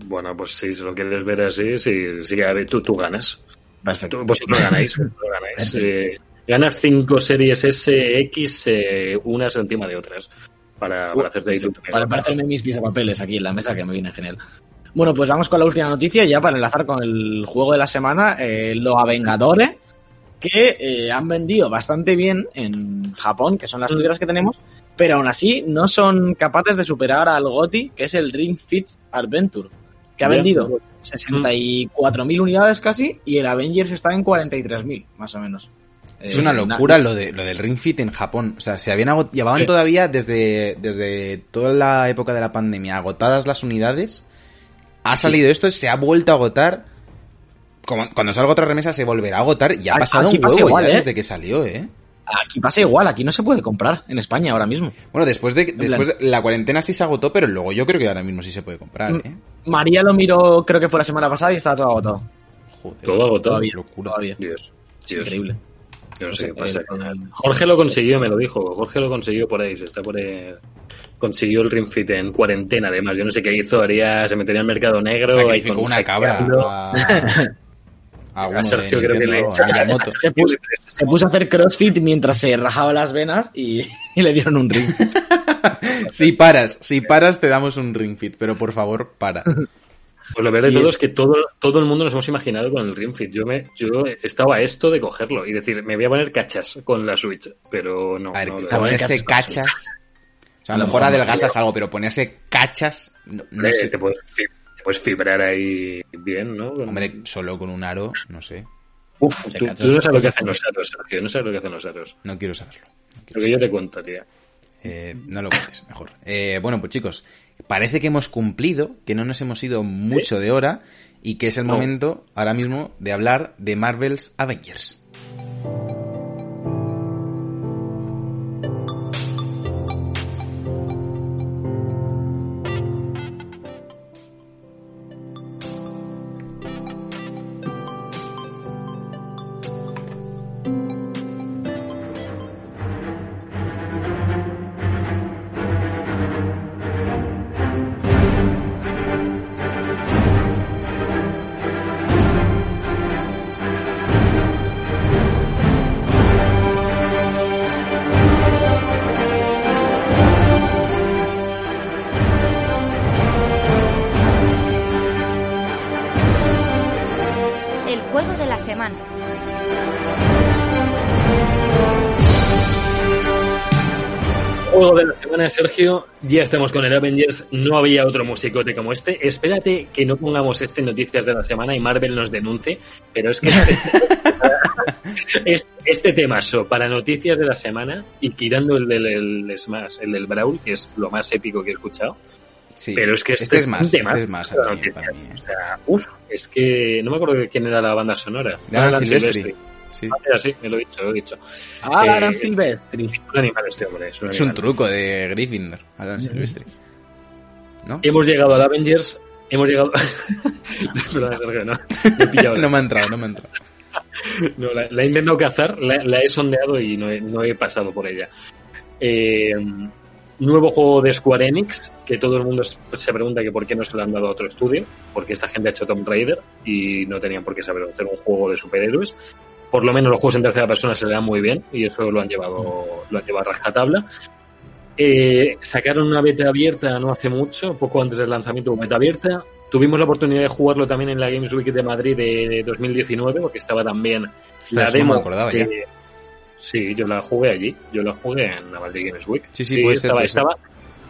bueno, pues si lo quieres ver así, sí, sí, a ver, tú, tú ganas. Perfecto. Vosotros ganáis. vosotros ganáis. Eh, ganas cinco series SX eh, unas encima de otras para, para hacerte ahí Para parecerme mis pisapapeles aquí en la mesa, que me viene genial. Bueno, pues vamos con la última noticia, ya para enlazar con el juego de la semana, eh, los Avengadores, que eh, han vendido bastante bien en Japón, que son las Mm. figuras que tenemos, pero aún así no son capaces de superar al GOTI, que es el Ring Fit Adventure, que ha vendido 64.000 unidades casi, y el Avengers está en 43.000, más o menos. Es Eh, una na- locura lo, de, lo del Ring Fit en Japón. O sea, se habían agot- llevaban Sí. todavía desde, desde toda la época de la pandemia agotadas las unidades. Ha salido esto, se ha vuelto a agotar. Como- cuando salga otra remesa se volverá a agotar. Y ha pasado aquí un pasa huevo igual, ya ¿eh? desde que salió, ¿eh? Aquí pasa igual, aquí no se puede comprar en España ahora mismo. Bueno, después de, después de la cuarentena sí se agotó, pero luego yo creo que ahora mismo sí se puede comprar. ¿eh? María lo miró, creo que fue la semana pasada y estaba todo agotado. Joder, Todo agotado. Todavía, locura. todavía. Dios, Es Dios, increíble. yo no sé qué pasa. el- el- Jorge lo consiguió, me lo dijo. Jorge lo consiguió por ahí, se está por ahí. Consiguió el Ring Fit en cuarentena, además. Yo no sé qué hizo, haría, se metería en el mercado negro. ahí Sacrificó una cabra. a, Sergio de creo que le-. Se puso, se puso a hacer crossfit mientras se rajaba las venas y, y le dieron un ring. Si paras, si paras te damos un Ring Fit, pero por favor, para. Pues lo peor de todo es- es que todo, todo el mundo nos hemos imaginado con el Ring Fit. Yo, me, yo estaba a esto de cogerlo y decir, me voy a poner cachas con la Switch, pero no. A ver, no, ponerse cachas. cachas. O sea, a lo mejor adelgazas algo, pero ponerse cachas. No, no sé. te, puedes, te puedes fibrar ahí bien, ¿no? Hombre, solo con un aro, no sé. Uf, tú, no sabes lo que hacen los aros, Sergio. No sabes lo que hacen los aros. No quiero saberlo. Lo que yo te cuento, tía. Eh, no lo cuentes, mejor. Eh, bueno, pues chicos, parece que hemos cumplido, que no nos hemos ido mucho de hora y que es el No. momento ahora mismo de hablar de Marvel's Avengers. Sergio. Ya estamos con el Avengers. No había otro musicote como este. Espérate que no pongamos este en Noticias de la Semana y Marvel nos denuncie. Pero es que este, es- este temazo para Noticias de la Semana y tirando el del el Smash, el del Brawl, que es lo más épico que he escuchado. Sí, Pero es que este, este es más, este es más para para mí, Noticias. para mí, eh. O sea, uff, es que no me acuerdo de quién era la banda sonora. De Alan Silvestri. Sí. Ah, sí, me lo he dicho, lo he dicho. Ah, Eh, Alan Silvestri. Es un animal este hombre. Es un, Es un animal. truco de Gryffindor, Alan Silvestri. ¿No? Hemos llegado al Avengers. Hemos llegado. Perdón, Sergio, no. Me. No me ha entrado, no me ha entrado. No, la, la he intentado cazar, la, la he sondeado y no he, no he pasado por ella. Eh, nuevo juego de Square Enix, que todo el mundo se pregunta que por qué no se lo han dado a otro estudio, porque esta gente ha hecho Tomb Raider y no tenían por qué saber hacer un juego de superhéroes. Por lo menos los juegos en tercera persona se le dan muy bien y eso lo han llevado, lo han llevado a rajatabla. Eh, sacaron una beta abierta no hace mucho, poco antes del lanzamiento de beta abierta. Tuvimos la oportunidad de jugarlo también en la Games Week de Madrid de 2019, porque estaba también la no demo. ya. Sí, yo la jugué allí. Yo la jugué en la Madrid Games Week. Sí, sí, puede ser, estaba, puede ser. estaba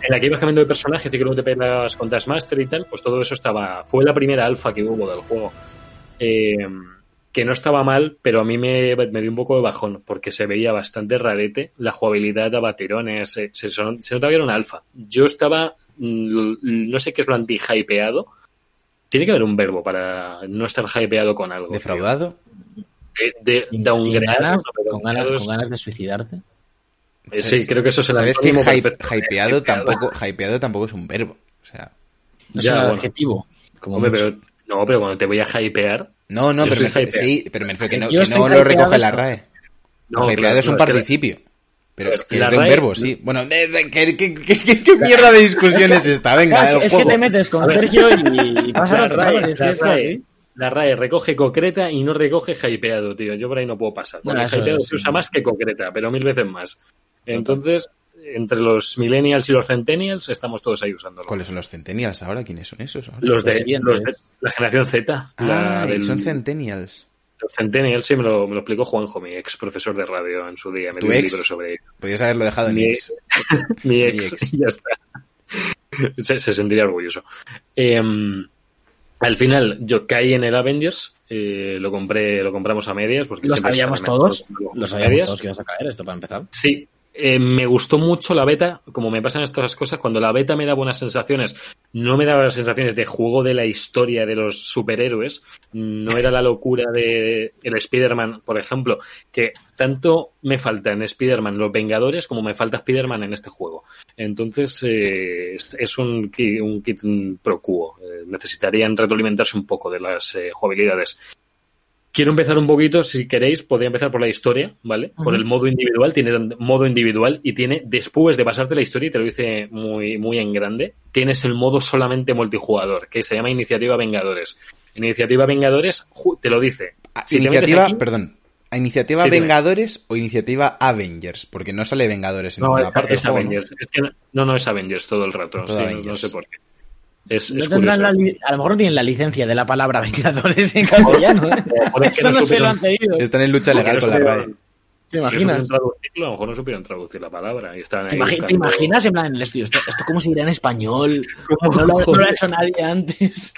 en la que ibas cambiando de personajes y que luego te peleabas con Taskmaster y tal, pues todo eso estaba. Fue la primera alfa que hubo del juego. Eh, que no estaba mal, pero a mí me, me dio un poco de bajón, porque se veía bastante rarete. La jugabilidad daba tirones, se, se, son- se notaba que era un alfa. Yo estaba. mm, No sé qué es lo anti-hypeado. Tiene que haber un verbo para no estar hypeado con algo. tío. ¿Defraudado? De, de, Sin- downgrade, sin ganas, no, con, ganas, con ganas de suicidarte. Eh, Sí, creo que eso es el ¿Sabes que hype- hypeado, hypeado? tampoco, hypeado tampoco es un verbo? O sea, No Ya, es un bueno. adjetivo. Como Hombre, pero, no, pero cuando te voy a hypear. No, no, Yo pero me, sí, pero me refiero que no, que no lo recoge la RAE. No, hypeado claro, es un no, la- participio. Pero es que la es de un RAE- verbo, sí. Bueno, de- de- ¿qué, qué, qué- qué- qué mierda de discusión es esta? Venga, el es, que, es que te metes con Sergio y, y pasa La la es RAE, así. la RAE recoge concreta y no recoge hypeado, tío. Yo por ahí no puedo pasar. Porque No, hypeado se usa más que concreta, pero mil veces más. Entonces, entre los millennials y los centennials, estamos todos ahí usándolo. ¿Cuáles son los centennials ahora? ¿Quiénes son esos ahora? Los de, Los los de la generación Z. la Ah, del- son centennials. los centennials, sí, me lo, me lo explicó Juanjo, mi ex profesor de radio en su día. Me ¿Tu dio un ex? libro sobre ello. Podrías haberlo dejado en Mi- X. mi ex, ex. ya está. Se, se sentiría orgulloso. Em, al final, yo caí en el Avengers, eh, lo compré, lo compramos a medias, porque Lo sabíamos todos. lo sabíamos medias. todos que ibas a caer, esto para empezar. Sí, eh, me gustó mucho la beta, como me pasan estas cosas, cuando la beta me da buenas sensaciones, no me daba las sensaciones de juego de la historia de los superhéroes, no era la locura de el Spider-Man, por ejemplo, que tanto me falta en Spider-Man los Vengadores como me falta Spider-Man en este juego. Entonces, eh, es, un, un kit pro quo. Eh, necesitarían retroalimentarse un poco de las eh, jugabilidades. Quiero empezar un poquito, si queréis, podría empezar por la historia, ¿vale? Por el modo individual, tiene modo individual y tiene, después de pasarte la historia, y te lo dice muy, muy en grande, tienes el modo solamente multijugador, que se llama Iniciativa Vengadores. Iniciativa Vengadores te lo dice. Ah, Si iniciativa, aquí- perdón. ¿A iniciativa Sí, dime. Vengadores o iniciativa Avengers? Porque no sale Vengadores en No, ninguna es, parte. es ¿no? Avengers. Es que no, es Avengers todo el rato. Todo sí, Avengers. No sé por qué. Es, No es tendrán curioso. la li- a lo mejor no tienen la licencia de la palabra Vengadores en castellano. ¿eh? Eso no se lo han pedido. Están en lucha legal con la RAE. ¿Te imaginas? traducirlo, a lo mejor no supieron traducir la palabra. Y estaban ¿Te, ahí imagi- te buscando- imaginas en plan en el estudio? ¿Esto, esto cómo se dirá en español? ¿Cómo? No lo, no lo ha hecho nadie antes.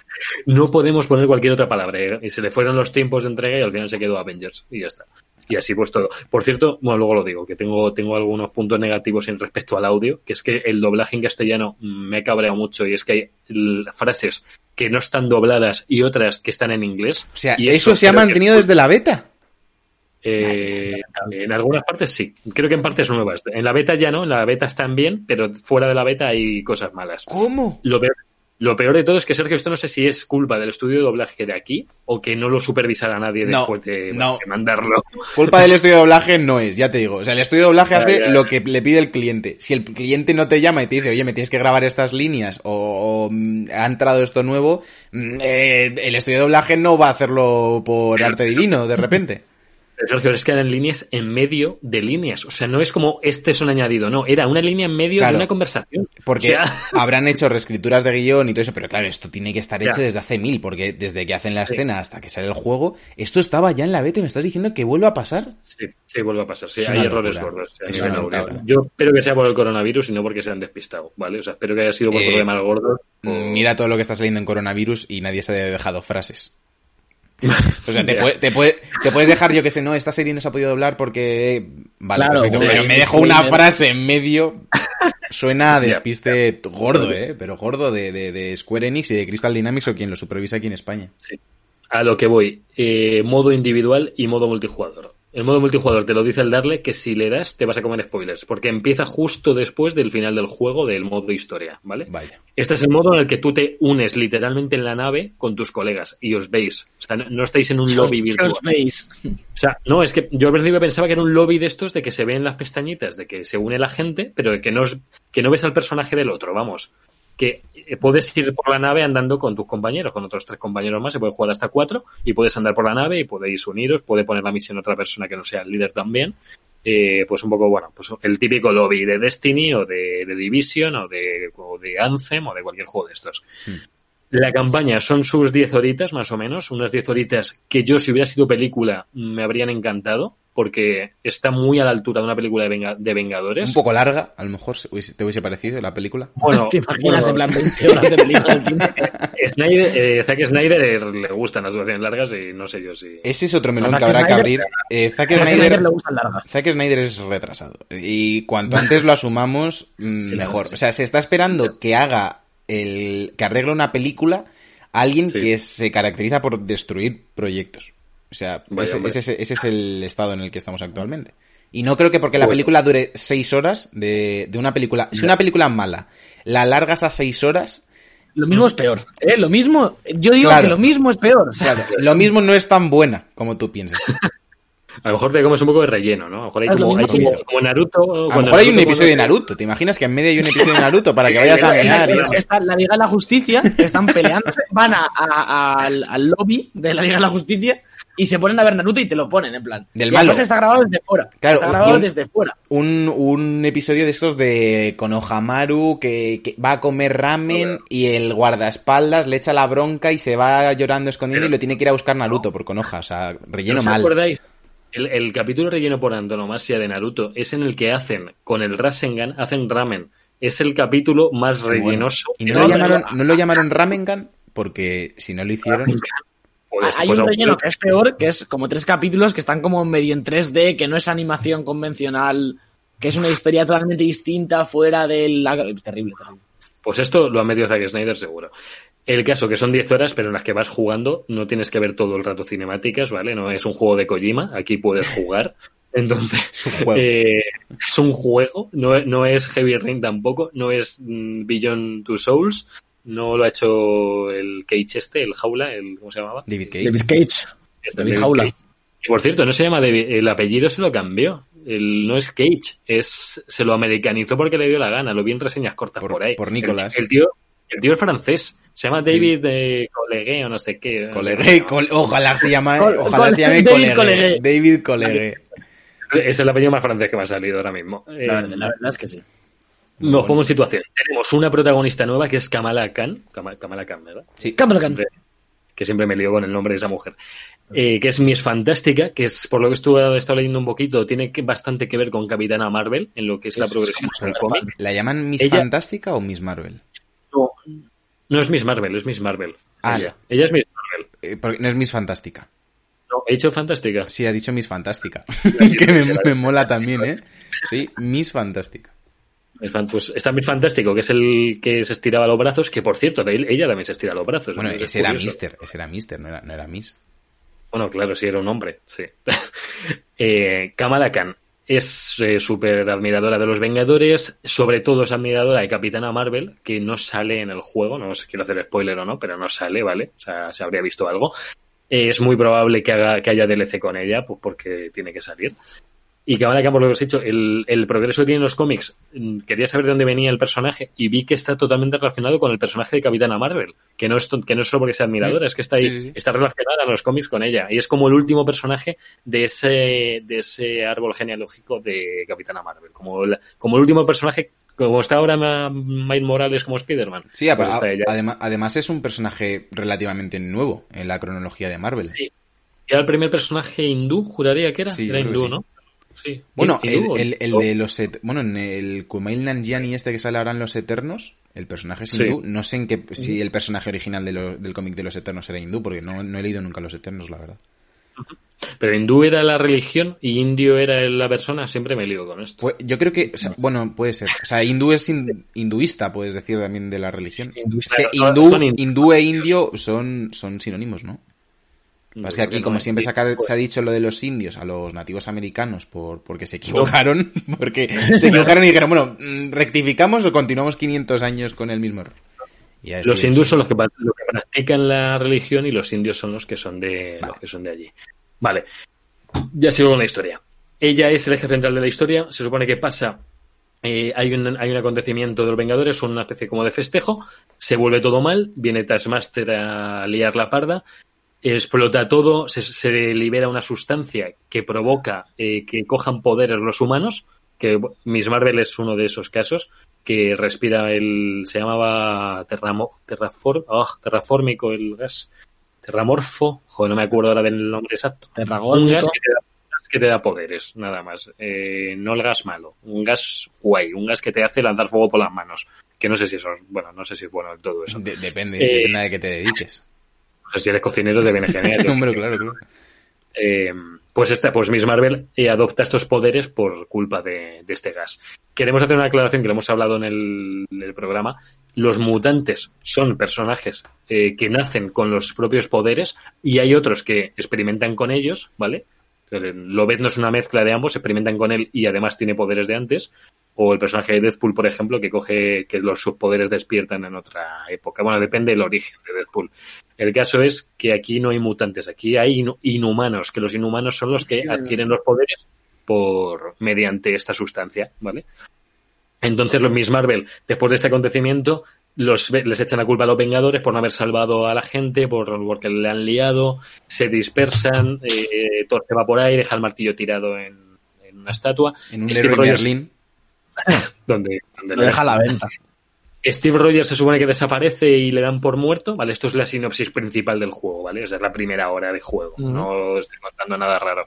no podemos poner cualquier otra palabra. ¿eh? Y se le fueron los tiempos de entrega y al final se quedó Avengers. Y ya está. Y así pues todo. Por cierto, bueno, luego lo digo, que tengo, tengo algunos puntos negativos en respecto al audio, que es que el doblaje en castellano me ha cabreado mucho y es que hay frases que no están dobladas y otras que están en inglés. O sea, y eso, se ha mantenido desde la beta. Eh, en algunas partes sí, creo que en partes nuevas. En la beta ya no, en la beta están bien, pero fuera de la beta hay cosas malas. ¿Cómo? Lo peor, lo peor de todo es que Sergio, esto no sé si es culpa del estudio de doblaje de aquí o que no lo supervisará nadie No, después de, no. de mandarlo. Culpa del estudio de doblaje no es, ya te digo. O sea, el estudio de doblaje Ya, hace ya. lo que le pide el cliente. Si el cliente no te llama y te dice, oye, me tienes que grabar estas líneas o, o, mm, ha entrado esto nuevo, mm, eh, el estudio de doblaje no va a hacerlo por arte divino, de repente. Sergio, es que eran líneas en medio de líneas. O sea, no es como este es un añadido, no. Era una línea en medio Claro. de una conversación. Porque O sea, habrán hecho reescrituras de guion y todo eso, pero claro, esto tiene que estar hecho desde hace mil, porque desde que hacen la Sí. escena hasta que sale el juego, esto estaba ya en la beta y me estás diciendo que vuelve a pasar. sí, sí, vuelve a pasar. Sí, hay errores gordos. Yo espero que sea por el coronavirus y no porque se han despistado, ¿vale? O sea, espero que haya sido por Eh, problemas gordos. o- Mira todo lo que está saliendo en coronavirus y nadie se ha dejado frases. O sea, te, puede- te, puede- te puedes dejar, yo que sé, no, esta serie no se ha podido doblar porque... Vale, Claro, perfecto, sí, pero sí, me dejo sí, una sí. frase en medio. Suena a despiste gordo, ¿eh? Pero gordo de, de, de Square Enix y de Crystal Dynamics o quien lo supervisa aquí en España. A lo que voy, eh, modo individual y modo multijugador. El modo multijugador te lo dice el darle que si le das te vas a comer spoilers, porque empieza justo después del final del juego del modo historia, ¿vale? Vaya. Este es el modo en el que tú te unes literalmente en la nave con tus colegas y os veis. O sea, no, estáis en un lobby ¿Qué virtual. os veis? O sea, no, es que yo al principio pensaba que era un lobby de estos de que se ven las pestañitas, de que se une la gente, pero de que no, es- que no ves al personaje del otro, vamos. Que eh, puedes ir por la nave andando con tus compañeros, con otros tres compañeros más, se puede jugar hasta cuatro, y puedes andar por la nave y podéis uniros, puede poner la misión otra persona que no sea el líder también. Eh, pues un poco, bueno, pues el típico lobby de Destiny o de, de Division o de, o de Anthem o de cualquier juego de estos. La campaña son sus 10 horitas, más o menos, unas 10 horitas que yo, si hubiera sido película, me habrían encantado, porque está muy a la altura de una película de, Venga- de Vengadores. Un poco larga, a lo mejor hubiese- te hubiese parecido la película. Bueno, ¿Te imaginas bueno, en plan 20 horas de película? Snyder, eh, Zack Snyder le gustan las duraciones largas y no sé yo si... Ese es otro melón que habrá que Snyder- abrir. Eh, Zack Snyder, Snyder le gustan largas. Zack Snyder es retrasado. Y cuanto antes lo asumamos, mm, Sí, mejor. O sea, se está esperando que haga el. que arregle una película a alguien Sí. que se caracteriza por destruir proyectos. O sea, Vaya, ese, es- ese es el estado en el que estamos actualmente. Y no creo que porque la Pues- película dure seis horas de, de una película. Si una película es mala, la alargas a seis horas, Lo mismo es peor. ¿eh? Lo mismo, yo digo Claro. que lo mismo es peor. O sea, lo mismo no es tan buena como tú piensas. A lo mejor te comes un poco de relleno, ¿no? A lo mejor hay como, hay como, Naruto... A lo mejor hay un episodio de Naruto. ¿Te imaginas que en medio hay un episodio de Naruto para que vayas a está la Liga de la Justicia, están peleándose, van a- a- al, al lobby de la Liga de la Justicia y se ponen a ver Naruto y te lo ponen, en plan. Del y malo. además está grabado desde fuera. Claro, está grabado un- desde fuera. un, un episodio de estos de Konohamaru que, que va a comer ramen y el guardaespaldas le echa la bronca y se va llorando escondiendo y lo tiene que ir a buscar Naruto por Konoha. O sea, relleno ¿No os mal. acordáis? El, el capítulo relleno por antonomasia de Naruto es en el que hacen, con el Rasengan, hacen ramen. Es el capítulo más rellenoso. Y no lo, llamaron, no lo llamaron Ramengan porque si no lo hicieron... Pues- Hay pues un relleno que es peor, que es como tres capítulos que están como medio en 3D, que no es animación convencional, que es una historia totalmente distinta fuera del... Terrible, terrible. Pues esto lo ha metido Zack Snyder seguro. El caso que son 10 horas, pero en las que vas jugando, no tienes que ver todo el rato cinemáticas, ¿vale? No es un juego de Kojima, aquí puedes jugar. Entonces, Es un juego. eh, es un juego, no, es- no es Heavy Rain tampoco, no es mm, Beyond Two Souls, no lo ha hecho el Cage este, el Jaula, el, ¿cómo se llamaba? David Cage. David Cage. David David Jaula. Cage. Y por cierto, no se llama David, el apellido se lo cambió. El, no es Cage, es, se lo americanizó porque le dio la gana, lo vi en reseñas cortas por, Por- ahí. por Nicolás. El, el tío, el tío es francés, se llama David eh, Colegue o no sé qué. Colegue, col- ojalá se llame, Col- ojalá col- se llame David Colegue. David Colegue. Es el apellido más francés que me ha salido ahora mismo. La, Eh, la verdad es que sí. Nos pongo en situación. Tenemos una protagonista nueva que es Kamala Khan. Kama- Kamala Khan, ¿verdad? Sí. Kamala Khan. Siempre- que siempre me lío con el nombre de esa mujer. Eh, que es Miss Fantástica, que es, por lo que estuve he estado leyendo un poquito, tiene que, bastante que ver con Capitana Marvel, en lo que es la Es- progresión es del cómic. ¿La llaman Miss Ella- Fantástica o Miss Marvel? No, no es Miss Marvel, es Miss Marvel. Ah. ella. ella es Miss Marvel. Eh, porque no es Miss Fantástica. No, No, he dicho fantástica. Sí, has dicho Miss Fantástica. que me, me mola también, ¿eh? Sí, Miss Fantástica. Pues está Miss Fantástico, que es el que se estiraba los brazos, que por cierto, ella también se estira los brazos. Bueno, Es ese era. Mister, ese era Mister, no era, no era Miss. Bueno, claro, sí, era un hombre, sí. eh, Kamala Khan es eh, súper admiradora de los Vengadores, sobre todo es admiradora de Capitana Marvel, que no sale en el juego, no sé si quiero hacer spoiler o no, pero no sale, ¿vale? O sea, se habría visto algo. Eh, es muy probable que, haga, que haya DLC con ella, pues porque tiene que salir. Y por lo que os he dicho, el, el progreso que tienen los cómics, mm, quería saber de dónde venía el personaje y vi que está totalmente relacionado con el personaje de Capitana Marvel, que no es, que no es solo porque sea admiradora, es que está ahí, Sí, sí, sí. está relacionada en los cómics con ella. Y es como el último personaje de ese, de ese árbol genealógico de Capitana Marvel. Como, la- como el último personaje, como está ahora Miles Morales como Spider-Man. Sí, pues adema- además es un personaje relativamente nuevo en la cronología de Marvel. Sí. Era el primer personaje hindú, juraría que era. Sí, era que hindú, sí. ¿no? Sí. Bueno, ¿Hindú o- el, el- el de los... et- Bueno, en el Kumail Nanjiani este que sale ahora en Los Eternos, el personaje es Sí. hindú. No sé en qué... Si el personaje original de lo- del cómic de Los Eternos era hindú, porque no, no he leído nunca Los Eternos, la verdad. Pero hindú era la religión y indio era la persona. Siempre me lío con esto. Pues yo creo que... o sea, bueno, puede ser. O sea, hindú es hin- hinduista, puedes decir también de la religión. Hinduista. Es que hindú. hindú e indio son, son sinónimos, ¿no? Es que aquí, como no, siempre pues, se ha dicho lo de los indios a los nativos americanos por, porque se equivocaron, porque se equivocaron y dijeron, bueno, mm, ¿rectificamos o continuamos 500 años con el mismo error? Y Los hindús son los que, pa- los que practican la religión y los indios son los que son de los que son de allí. Vale. Ya sigo con la historia. Ella es el eje central de la historia. Se supone que pasa. eh, hay, un, hay un acontecimiento de los Vengadores, una especie como de festejo. Se vuelve todo mal. Viene Taskmaster a liar la parda. Explota todo. Se, se libera una sustancia que provoca eh, que cojan poderes los humanos. Que Miss Marvel es uno de esos casos que respira el se llamaba terramo, terraform, oh, terrafórmico el gas terramorfo joder no me acuerdo ahora del nombre exacto un gas que te da, un gas que te da poderes nada más Eh, no el gas malo un gas guay un gas que te hace lanzar fuego por las manos que no sé si eso es bueno no sé si es bueno todo eso De- depende, Eh, depende de qué te dediques. Sé si eres cocinero genial Hombre, claro, claro. Eh, pues esta, pues Miss Marvel eh, adopta estos poderes por culpa de, de este gas. Queremos hacer una aclaración que lo hemos hablado en el, en el programa. Los mutantes son personajes eh, que nacen con los propios poderes y hay otros que experimentan con ellos, ¿vale? Lobez no es una mezcla de ambos, experimentan con él y además tiene poderes de antes. O el personaje de Deadpool, por ejemplo, que coge que los sus poderes despiertan en otra época. Bueno, depende del origen de Deadpool. El caso es que aquí no hay mutantes, aquí hay inhumanos, que los inhumanos son los que adquieren los poderes por mediante esta sustancia, ¿vale? Entonces los Miss Marvel, después de este acontecimiento, los, les echan la culpa a los Vengadores por no haber salvado a la gente, por porque le han liado, se dispersan, eh, Thor se va por ahí, deja el martillo tirado en, en una estatua, En un Steve Rogers- Merlin. donde, donde Lo deja a la venta. Steve Rogers se supone que desaparece y le dan por muerto, ¿vale? Esto es la sinopsis principal del juego, ¿vale? Esa es la primera hora de juego, no estoy contando nada raro.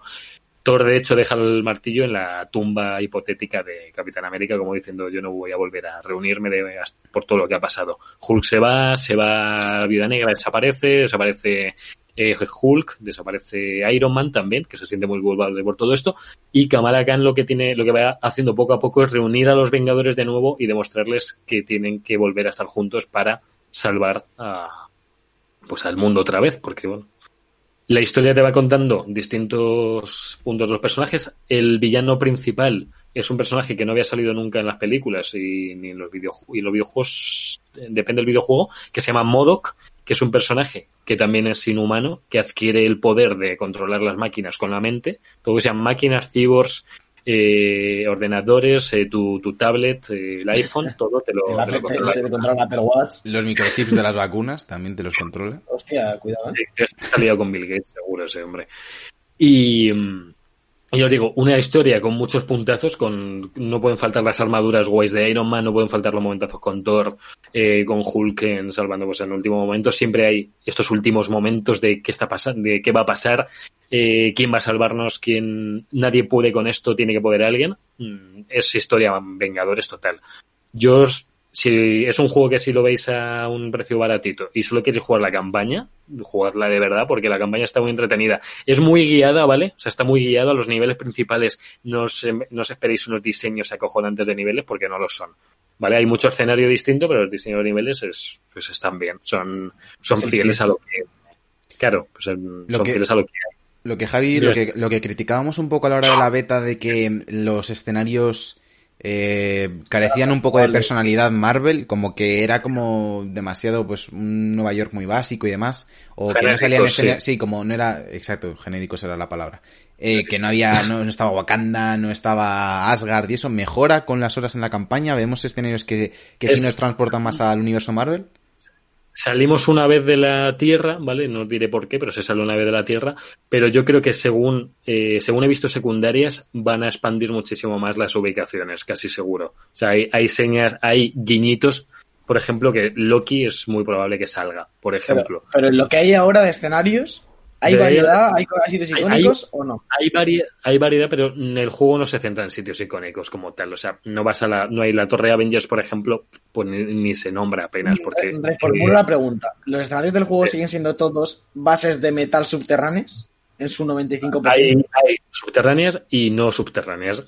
Thor, de hecho, deja el martillo en la tumba hipotética de Capitán América, como diciendo, yo no voy a volver a reunirme de- por todo lo que ha pasado. Hulk se va, se va Viuda Negra, desaparece, desaparece eh, Hulk, desaparece Iron Man también, que se siente muy culpable por todo esto, y Kamala Khan lo que tiene, lo que va haciendo poco a poco es reunir a los Vengadores de nuevo y demostrarles que tienen que volver a estar juntos para salvar a, pues al mundo otra vez, porque bueno. La historia te va contando distintos puntos de los personajes. El villano principal es un personaje que no había salido nunca en las películas y ni en los videojuegos. Y los videojuegos, eh, depende del videojuego, que se llama Modok, que es un personaje que también es inhumano, que adquiere el poder de controlar las máquinas con la mente. Todo que sean máquinas, cyborgs, eh, ordenadores, eh, tu, tu tablet, eh, el iPhone, todo te lo, El te lo Apple, controla. te controla Apple Watch. Los microchips de las vacunas también te los controla. Hostia, cuidado. ¿eh? Sí, está liado con Bill Gates, seguro ese hombre. Y, mm, y os digo, una historia con muchos puntazos, con no pueden faltar las armaduras guays de Iron Man, no pueden faltar los momentazos con Thor, eh, con Hulk en salvando pues, en el último momento. Siempre hay estos últimos momentos de qué está pasando, de qué va a pasar, eh, quién va a salvarnos, quién nadie puede con esto, tiene que poder alguien. Mm, Es historia Vengadores total. Yo os si es un juego que si lo veis a un precio baratito y solo queréis jugar la campaña, jugadla de verdad porque la campaña está muy entretenida. Es muy guiada, ¿vale? O sea, está muy guiado a los niveles principales. No os, no os esperéis unos diseños acojonantes de niveles porque no lo son. ¿Vale? Hay mucho escenario distinto, pero los diseños de niveles es, pues están bien. Son, son fieles a lo que. Claro, pues son fieles a lo que hay. Lo que Javi, lo que, lo que criticábamos un poco a la hora de la beta de que los escenarios eh, carecían un poco de personalidad Marvel, como que era como demasiado, pues, un Nueva York muy básico y demás, o que no salían sí. sí, como no era, exacto, genéricos era la palabra, eh, que no había, no, no, estaba Wakanda, no estaba Asgard y eso, mejora con las horas en la campaña, vemos escenarios que, que sí nos transportan más al universo Marvel. Salimos una vez de la Tierra, ¿vale? No os diré por qué, pero se sale una vez de la Tierra. Pero yo creo que según, eh, según he visto secundarias, van a expandir muchísimo más las ubicaciones, casi seguro. O sea, hay, hay señas, hay guiñitos, por ejemplo, que Loki es muy probable que salga, por ejemplo. Pero, pero lo que hay ahora de escenarios, ¿Hay variedad? ¿Hay sitios icónicos hay, o no? Hay, vari hay variedad, pero en el juego no se centra en sitios icónicos como tal. O sea, no vas a la, no hay la Torre Avengers, por ejemplo, pues ni, ni se nombra apenas. porque Reformulo la pregunta. ¿Los escenarios del juego siguen siendo todos bases de metal subterráneas? En su 95%. Hay, hay subterráneas y no subterráneas.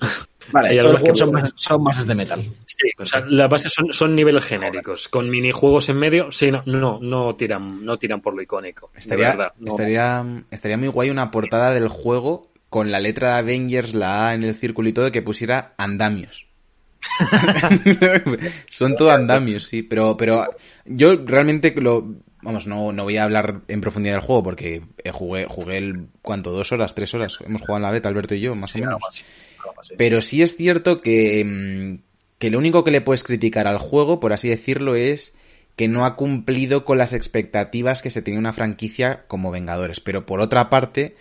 Vale, que... son, bases, son, bases, de metal. Sí, o sea, las bases son, son niveles genéricos. Con minijuegos en medio, sí, no, no, no tiran, no tiran por lo icónico. Estaría, verdad, no. estaría, estaría muy guay una portada del juego con la letra de Avengers, la A en el círculo y todo, que pusiera andamios. Son todo andamios, sí, pero, pero yo realmente lo, vamos, no, no voy a hablar en profundidad del juego porque jugué, jugué el, ¿cuánto? ¿Dos horas? ¿Tres horas? Hemos jugado en la beta, Alberto y yo, más sí, o menos. Sí, pero sí es cierto que, que lo único que le puedes criticar al juego, por así decirlo, es que no ha cumplido con las expectativas que se tenía una franquicia como Vengadores. Pero por otra parte,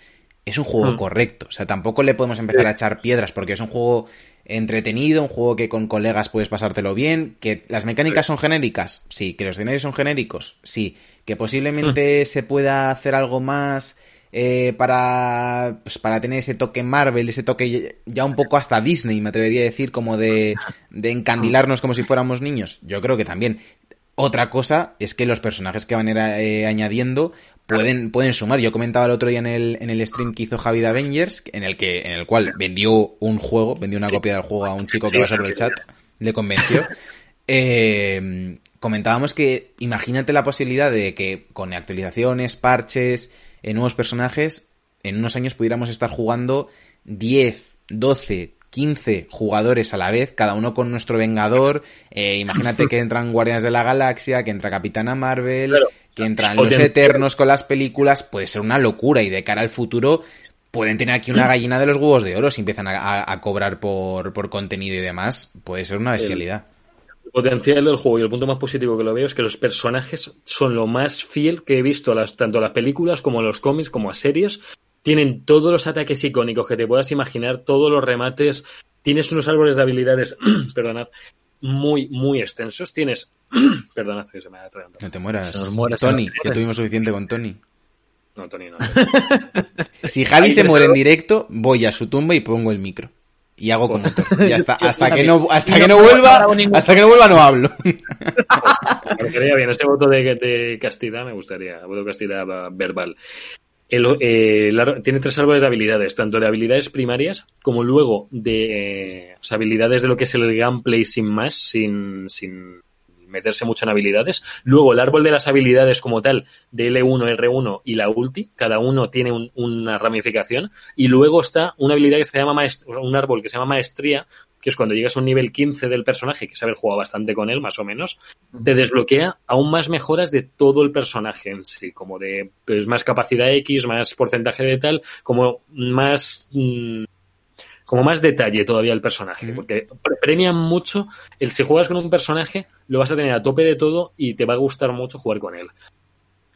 es un juego hmm. correcto. O sea, tampoco le podemos empezar a echar piedras porque es un juego entretenido, un juego que con colegas puedes pasártelo bien, que las mecánicas son genéricas, sí, que los escenarios son genéricos, sí, que posiblemente se pueda hacer algo más eh, para, pues, para tener ese toque Marvel, ese toque ya un poco hasta Disney, me atrevería a decir, como de, de encandilarnos como si fuéramos niños. Yo creo que también. Otra cosa es que los personajes que van a ir eh, añadiendo pueden, pueden sumar. Yo comentaba el otro día en el, en el stream que hizo Javi de Avengers, en el que, en el cual vendió un juego, vendió una copia del juego a un chico que va sobre el chat, le convenció. Eh, comentábamos que imagínate la posibilidad de que con actualizaciones, parches, eh, nuevos personajes, en unos años pudiéramos estar jugando 10, 12, 15 jugadores a la vez, cada uno con nuestro Vengador. Eh, imagínate que entran Guardianes de la Galaxia, que entra Capitana Marvel, claro. que entran los Eternos con las películas. Puede ser una locura y de cara al futuro pueden tener aquí una gallina de los huevos de oro si empiezan a, a, a cobrar por, por, contenido y demás. Puede ser una bestialidad. El potencial del juego y el punto más positivo que lo veo es que los personajes son lo más fiel que he visto a las, tanto a las películas como a los cómics como a series tienen todos los ataques icónicos que te puedas imaginar, todos los remates, tienes unos árboles de habilidades, perdonad, muy, muy extensos, tienes, perdonad que se me ha atragantado. No te mueras, Nos mueras Tony, que tuvimos suficiente con Tony. No, Tony no. si Javi se muere en directo, voy a su tumba y pongo el micro. Y hago como todo. Y hasta, hasta que no, hasta que no vuelva, hasta que no vuelva no hablo. Me bien, este voto de, de castidad me gustaría, voto de castidad verbal. El, eh, tiene tres árboles de habilidades, tanto de habilidades primarias como luego de eh, habilidades de lo que es el gameplay sin más, sin, sin meterse mucho en habilidades. Luego el árbol de las habilidades como tal, de L1, R1 y la ulti, cada uno tiene un, una ramificación. Y luego está una habilidad que se llama un árbol que se llama maestría, que es cuando llegas a un nivel 15 del personaje, que es haber jugado bastante con él, más o menos, te desbloquea aún más mejoras de todo el personaje en sí, como de pues, más capacidad X, más porcentaje de tal, como más mmm, como más detalle todavía el personaje, mm. porque premian mucho el si juegas con un personaje, lo vas a tener a tope de todo y te va a gustar mucho jugar con él.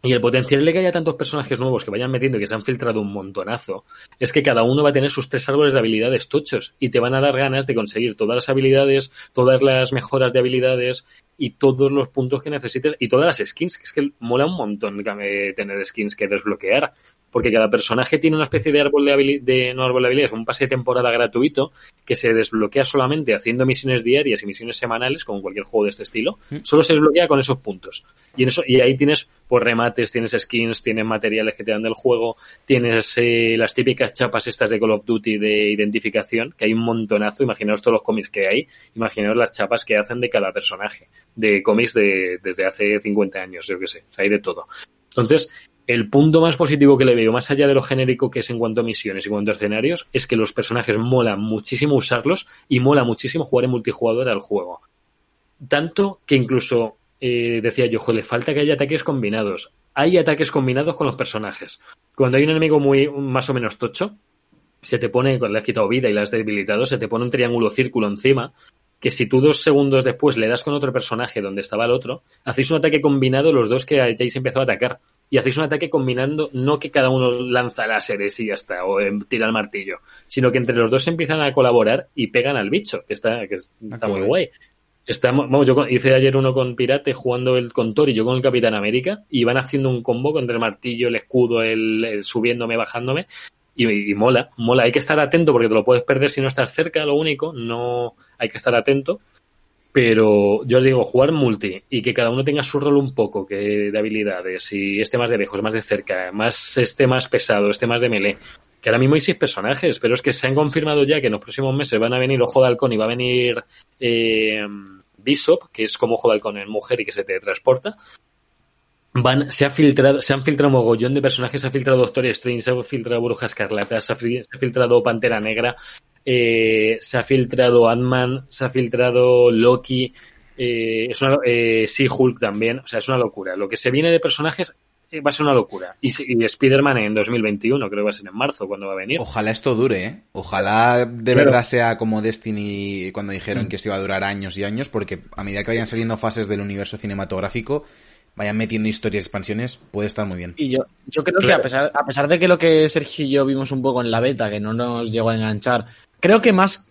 Y el potencial de que haya tantos personajes nuevos que vayan metiendo y que se han filtrado un montonazo es que cada uno va a tener sus tres árboles de habilidades tochos y te van a dar ganas de conseguir todas las habilidades, todas las mejoras de habilidades y todos los puntos que necesites y todas las skins, que es que mola un montón tener skins que desbloquear porque cada personaje tiene una especie de árbol de, habili- de no árbol de habilidades, un pase de temporada gratuito que se desbloquea solamente haciendo misiones diarias y misiones semanales, como cualquier juego de este estilo. Solo se desbloquea con esos puntos. Y en eso, y ahí tienes pues remates, tienes skins, tienes materiales que te dan del juego, tienes eh, las típicas chapas estas de Call of Duty de identificación, que hay un montonazo, imaginaos todos los cómics que hay, imaginaos las chapas que hacen de cada personaje, de cómics de, desde hace 50 años, yo que sé, o sea, hay de todo. Entonces, el punto más positivo que le veo, más allá de lo genérico que es en cuanto a misiones y cuanto a escenarios, es que los personajes mola muchísimo usarlos y mola muchísimo jugar en multijugador al juego. Tanto que incluso eh, decía yo, "Jo, le falta que haya ataques combinados. Hay ataques combinados con los personajes. Cuando hay un enemigo muy más o menos tocho, se te pone, cuando le has quitado vida y le has debilitado, se te pone un triángulo círculo encima, que si tú dos segundos después le das con otro personaje donde estaba el otro, hacéis un ataque combinado los dos que hayáis empezado a atacar. Y hacéis un ataque combinando, no que cada uno lanza láseres y ya está, o eh, tira el martillo, sino que entre los dos empiezan a colaborar y pegan al bicho, que está, que es- está muy guay. Está, vamos, yo hice ayer uno con Pirate jugando el con Thor y yo con el Capitán América y van haciendo un combo contra el martillo, el escudo, el, el subiéndome, bajándome y, y mola, mola. Hay que estar atento porque te lo puedes perder si no estás cerca, lo único, no hay que estar atento. Pero yo os digo, jugar multi y que cada uno tenga su rol un poco que de habilidades y este más de lejos, más de cerca, más este más pesado, este más de melee. Que ahora mismo hay seis personajes, pero es que se han confirmado ya que en los próximos meses van a venir Ojo de Halcón y va a venir eh, Bishop, que es como Ojo de Halcón en mujer y que se teletransporta. Van, se ha filtrado, se han filtrado mogollón de personajes, se ha filtrado Doctor Strange, se ha filtrado Bruja Escarlata, se ha, fri- se ha filtrado Pantera Negra, eh, se ha filtrado Ant-Man, se ha filtrado Loki, eh, es una, eh, She-Hulk también, o sea, es una locura. Lo que se viene de personajes eh, va a ser una locura. Y, y Spider-Man en 2021, creo que va a ser en marzo cuando va a venir. Ojalá esto dure, ¿eh? Ojalá de Claro. verdad sea como Destiny cuando dijeron que esto iba a durar años y años, porque a medida que vayan saliendo fases del universo cinematográfico, vayan metiendo historias y expansiones, puede estar muy bien. Y yo, yo creo que a pesar, a pesar de que lo que Sergio y yo vimos un poco en la beta, que no nos llegó a enganchar, creo que más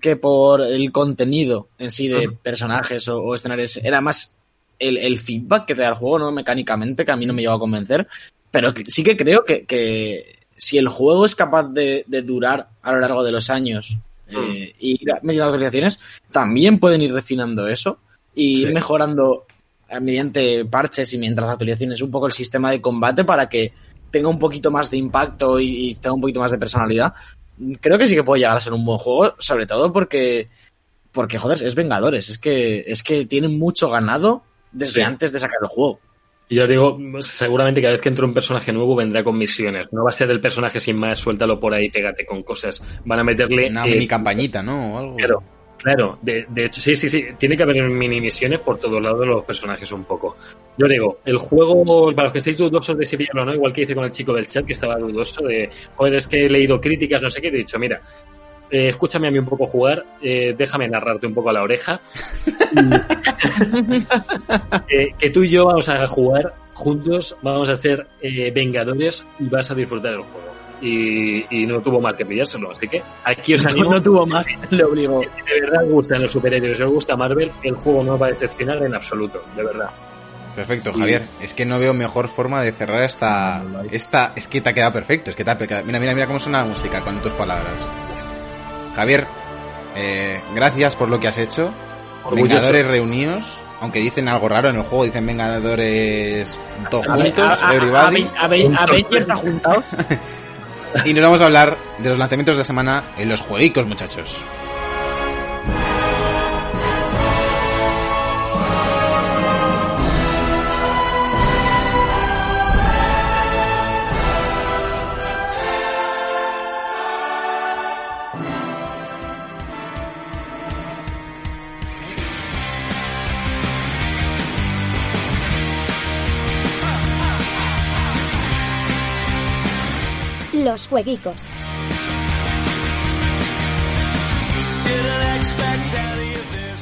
que por el contenido en sí de personajes o, o escenarios, era más el, el feedback que te da el juego, ¿no? Mecánicamente, que a mí no me llegó a convencer. Pero que- sí que creo que, que si el juego es capaz de, de durar a lo largo de los años eh, y ir metiendo actualizaciones, también pueden ir refinando eso y ir Sí. mejorando mediante parches y mientras actualizaciones un poco el sistema de combate para que tenga un poquito más de impacto y, y tenga un poquito más de personalidad. Creo que sí que puede llegar a ser un buen juego, sobre todo porque, porque joder, es Vengadores, es que, es que tienen mucho ganado desde Sí. antes de sacar el juego. Y yo os digo, seguramente cada vez que entre un personaje nuevo vendrá con misiones. No va a ser el personaje sin más, suéltalo por ahí, pégate con cosas. Van a meterle... Una eh, mini campañita, ¿no? O algo. Claro, claro. De, de hecho, sí, sí, sí. Tiene que haber mini misiones por todos lados de los personajes un poco. Yo digo, el juego, para los que estéis dudosos de si pillarlo o no, igual que hice con el chico del chat que estaba dudoso de, joder, es que he leído críticas, no sé qué, he dicho, mira, eh, escúchame a mí un poco jugar, eh, déjame narrarte un poco a la oreja. Eh, que tú y yo vamos a jugar juntos, vamos a ser eh, vengadores y vas a disfrutar el juego. Y, y no tuvo mal que pillárselo, así que aquí os animo. no tuvo más, le obligó. Si de verdad os gustan los superhéroes y os gusta Marvel, el juego no va a decepcionar en absoluto, de verdad. Perfecto, Javier. Es que no veo mejor forma de cerrar esta. esta es que te ha quedado perfecto. Es que te ha quedado- Mira, mira, mira cómo suena la música con tus palabras. Javier, eh, gracias por lo que has hecho. Orgulloso. Vengadores reunidos. Aunque dicen algo raro en el juego, dicen Vengadores todos juntos, A- a- everybody. a- a- a- Avengers está juntado. Y nos vamos a hablar de los lanzamientos de semana en los jueguicos, muchachos. Los jueguicos.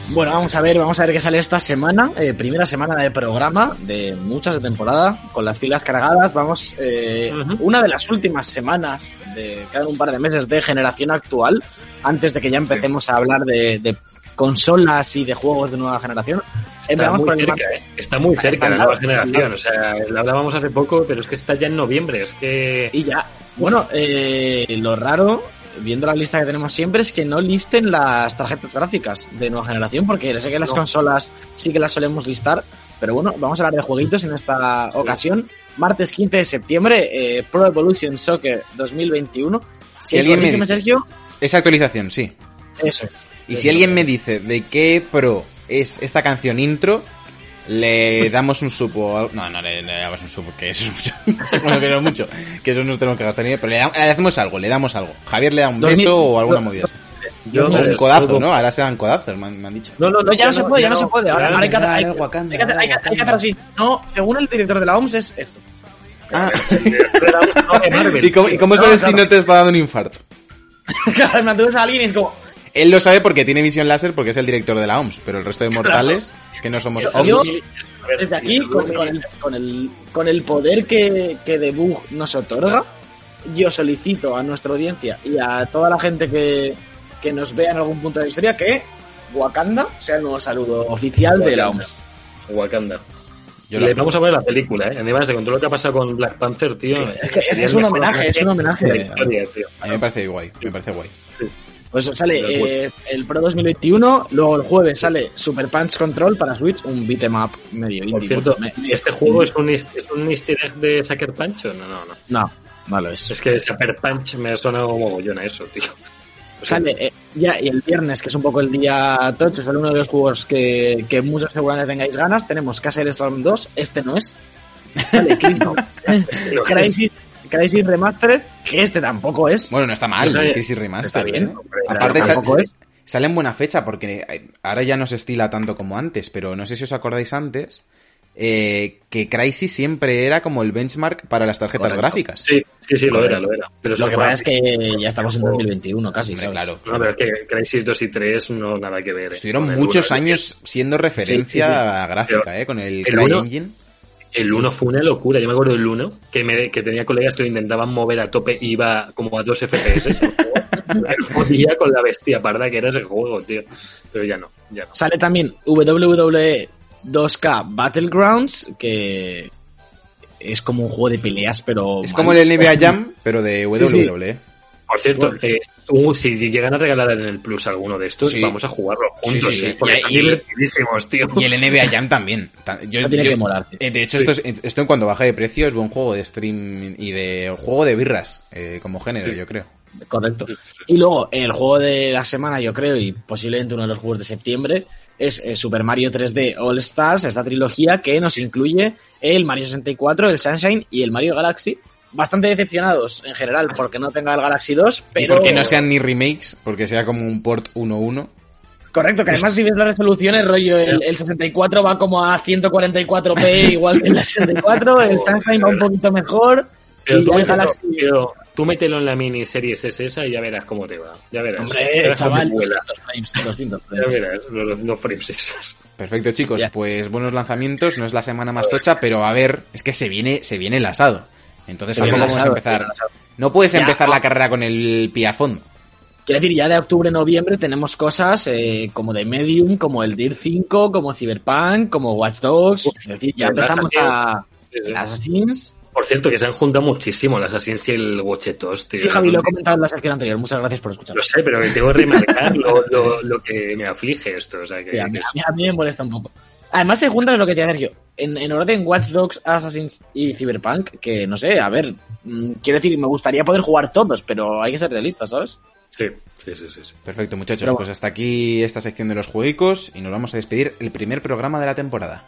Bueno, vamos a ver, vamos a ver qué sale esta semana. Eh, primera semana de programa, de muchas de temporada, con las filas cargadas. Vamos, eh, una de las últimas semanas, de quedan un par de meses de generación actual, antes de que ya empecemos a hablar de, de consolas y de juegos de nueva generación. Está muy cerca, ¿eh? Está muy cerca Está la nueva generación. O sea, lo hablábamos hace poco, pero es que está ya en noviembre. Es que. Y ya, bueno, eh, lo raro, viendo la lista que tenemos siempre, es que no listen las tarjetas gráficas de nueva generación, porque sé que las No. consolas sí que las solemos listar, pero bueno, vamos a hablar de jueguitos en esta ocasión. Martes 15 de septiembre, eh, Pro Evolution Soccer 2021. Si alguien me dice- Sergio, Esa actualización, sí. eso es. Y si alguien me dice de qué pro es esta canción intro, le damos un sub o algo. No, no le, le damos un sub, que eso es mucho. bueno, que no es mucho. Que eso nos tenemos que gastar dinero. Pero le, da- le hacemos algo, le damos algo. Javier le da un 2000 beso o alguna movida. Yo un codazo. ¿no? Ahora se dan codazos, me han, me han dicho. No, no, No, ya no se puede, ya no se puede. Ahora, hay que hacer- hay- el Wakanda, hay que hacer- hay que- hay que hacer así. No, según el director de la OMS es esto. Ah, no. ¿y cómo, y cómo No, sabes claro. si no te está dando un infarto? Claro, me atreves a alguien y es como, Él lo sabe porque tiene visión láser porque es el director de la OMS, pero el resto de mortales, que no somos Yo- OMS, Desde aquí, con, con el, con, el, con el poder que, que Debug nos otorga, yo solicito a nuestra audiencia y a toda la gente que, que nos vea en algún punto de la historia que Wakanda sea el nuevo saludo oficial de la OMS. Wakanda. yo Le vamos a ver la película, ¿eh? Además, con todo lo que ha pasado con Black Panther, tío. Es que es- es un homenaje, es un homenaje. de la historia, tío. a mí me parece guay, me parece guay. Pues sale eh, el Pro 2021, luego el jueves sale Super Punch Control para Switch, un beat'em up medio Por indie. cierto, Me- me- ¿este juego es un, es un easter egg de Sucker Punch o no? No, no. No, no lo es. Es que Sucker Punch me ha sonado mogollón a eso, tío. O sea, Sale eh, ya, y el viernes, que es un poco el día tocho, sale uno de los juegos que, que muchos seguramente tengáis ganas. Tenemos Castle Storm 2, este no es. Sale. Crisis, Crisis Remastered, que este tampoco es. Bueno, no está mal, bien. Crisis Remaster. Está bien. ¿eh? hombre, Aparte, tampoco es. sale en buena fecha porque eh, ahora ya no se estila tanto como antes, pero no sé si os acordáis antes eh, que Crisis siempre era como el benchmark para las tarjetas Correcto. gráficas. Sí, sí, sí, lo era, lo era. Pero Lo que pasa es que ya estamos en 2021 casi, Hombre, ¿sabes? claro. No, pero es que Crisis 2 y 3 no nada que ver. ¿eh? Estuvieron muchos años siendo referencia Sí, sí, gráfica, Pero ¿eh? Con el, el Cry uno- Engine. El 1 fue una locura. Yo me acuerdo del 1 que, me, que tenía colegas que lo intentaban mover a tope y iba como a 2 FPS. Con la bestia parda que era ese juego, tío. Pero ya no, ya no. Sale también WWE 2K Battlegrounds, que es como un juego de peleas, pero... Es mal. como el NBA Jam, pero de Sí, sí. Por cierto, Bueno. eh, uh, si llegan a regalar en el Plus alguno de estos, Sí. vamos a jugarlo juntos, Sí, sí, sí, sí. porque Y- están y- divertidísimos, tío. Y el NBA Jam también. Yo, No tiene yo- que molar, eh, De hecho, esto, es- esto en cuanto baja de precio es buen juego de stream y de juego de birras eh, como género, Sí. yo creo. Correcto. Y luego, el juego de la semana, yo creo, y posiblemente uno de los juegos de septiembre, es eh, Super Mario 3D All Stars, esta trilogía que nos incluye el Mario 64, el Sunshine y el Mario Galaxy. Bastante decepcionados en general porque no tenga el Galaxy 2, Y porque no sean ni remakes, porque sea como un port 1-1. Correcto, que además si ves las resoluciones, rollo, el, el 64 va como a 144p igual que el 64, el Sunshine va un poquito mejor, Pero y tú, ya el mételo, Galaxy... pero tú mételo en la miniseries es esa y ya verás cómo te va. Ya verás. Hombre, Verás cómo chaval, vuela. 200 frames, 200 Ya frames. verás, los, los frames esas. Perfecto, chicos. Ya. Pues buenos lanzamientos. No es la semana más tocha, pero a ver, es que se viene, se viene el asado. Entonces tampoco vamos a empezar. No puedes Ya, empezar la carrera con el pie a fondo. Quiero decir, ya de octubre, noviembre tenemos cosas eh, como de Medium, como el Deer 5, como Cyberpunk, como Watch Dogs. Es decir, ya empezamos a sí. Assassins. Por cierto, que se han juntado muchísimo las Assassin's y el Watchetos, tío. Sí, Javi, lo he comentado en la sección anterior. Muchas gracias por escuchar. Lo sé, pero tengo que remarcar lo, lo, lo que me aflige esto. O sea, que, Sí, a mí- a mí me molesta un poco. Además, se juntan lo que te iba a decir yo. En, en orden Watch Dogs, Assassins y Cyberpunk, que no sé, a ver, mm, quiero decir, me gustaría poder jugar todos, pero hay que ser realistas, ¿sabes? Sí, sí, sí, sí. sí. Perfecto, muchachos. Pero Pues hasta aquí esta sección de los juegos y nos vamos a despedir el primer programa de la temporada.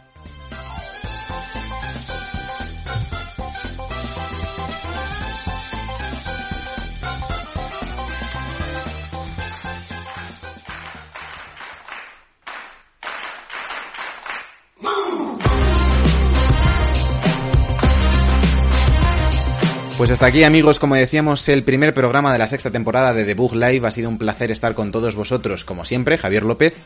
Pues hasta aquí amigos, como decíamos, el primer programa de la sexta temporada de Debug Live. Ha sido un placer estar con todos vosotros, como siempre, Javier López.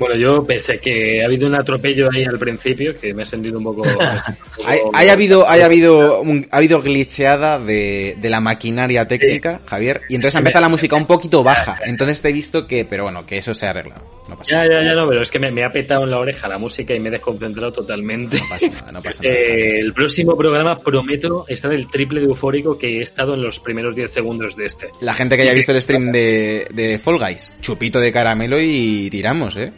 Bueno, yo pensé que ha habido un atropello ahí al principio, que me he sentido un poco... un Hay, poco- hay habido, hay habido, un- ha habido glitcheada de, de la maquinaria técnica, Javier, y entonces ha empezado la música un poquito baja. Entonces te he visto que, pero bueno, que eso se ha arreglado. No pasa Ya, nada. ya, ya, no, pero es que me, me ha petado en la oreja la música y me he desconcentrado totalmente. No pasa nada, no pasa nada. Eh, el próximo programa prometo estar el triple de eufórico que he estado en los primeros 10 segundos de este. La gente que haya visto el stream de, de Fall Guys, chupito de caramelo y tiramos, ¿eh?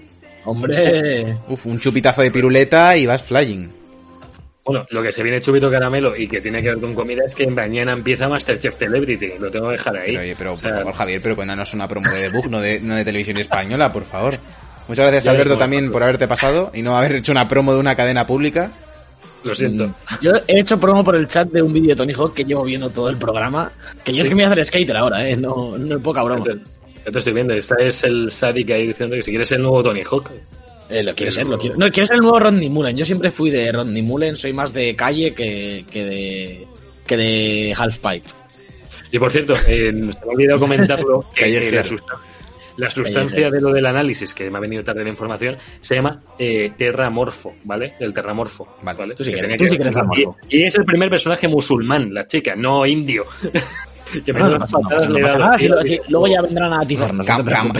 Hombre, Uf, un chupitazo de piruleta y vas flying. Bueno, lo que se viene chubito caramelo y que tiene que ver con comida es que mañana empieza Masterchef Celebrity. Lo tengo que dejar ahí. Pero, oye, pero O sea, por favor, Javier, pero cuéntanos una promo de debug, no de, no de televisión española, por favor. Muchas gracias, Ya Alberto, también por haberte pasado y no haber hecho una promo de una cadena pública. Lo siento. Mm. yo he hecho promo por el chat de un vídeo de Tony Hawk que llevo viendo todo el programa. Que yo es que me voy a hacer skater ahora, ¿eh? No, no es poca broma. Ya te- estoy viendo. Esta es el Sadik ahí diciendo que si quieres el nuevo Tony Hawk. Eh, lo quiero ser, lo quiero. No, quiero ser el nuevo Rodney Mullen. Yo siempre fui de Rodney Mullen, soy más de calle que, que de que de Halfpipe. Y por cierto, eh, se me ha olvidado comentarlo que, la, sustan- la sustancia de lo del análisis, que me ha venido tarde la información, se llama eh, terramorfo, ¿vale? El terramorfo. Vale. Tú sí que tenía eres- tú sí que eres y, terramorfo. y es el primer personaje musulmán, la chica, no indio. que No, no no lo- si- luego ya vendrán a atizarnos.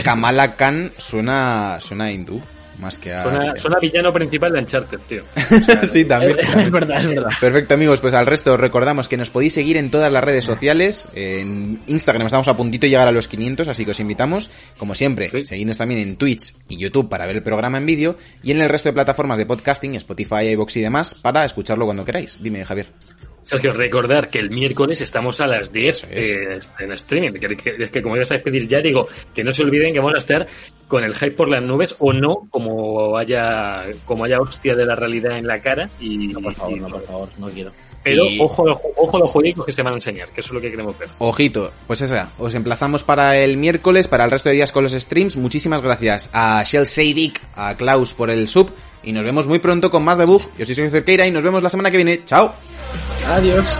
Kamala Khan suena, suena a hindú, más que a... Suena, suena villano principal de Uncharted, tío. sí, también. es verdad, es verdad. Perfecto amigos, pues al resto os recordamos que nos podéis seguir en todas las redes sociales, en Instagram estamos a puntito de llegar a los 500, así que os invitamos, como siempre, Sí. seguidnos también en Twitch y YouTube para ver el programa en vídeo y en el resto de plataformas de podcasting, Spotify, iVoox y demás, para escucharlo cuando queráis. Dime Javier. Sergio, recordar que el miércoles estamos a las 10 Eso es. eh, en streaming. Que, que- es que como ya sabéis pedir ya, digo, que no se olviden que vamos a estar con el hype por las nubes o no, como haya, como haya hostia de la realidad en la cara. Y, No, por favor, y- no, por favor, no quiero. Pero Y- ojo, a ojo a los juegos que se van a enseñar, que eso es lo que queremos ver. Ojito, pues esa, os emplazamos para el miércoles, para el resto de días con los streams. Muchísimas gracias a Shell Seidik, a Klaus por el sub y nos vemos muy pronto con más debug. Yo soy Sergio Cerqueira y nos vemos la semana que viene. Chao. Adiós.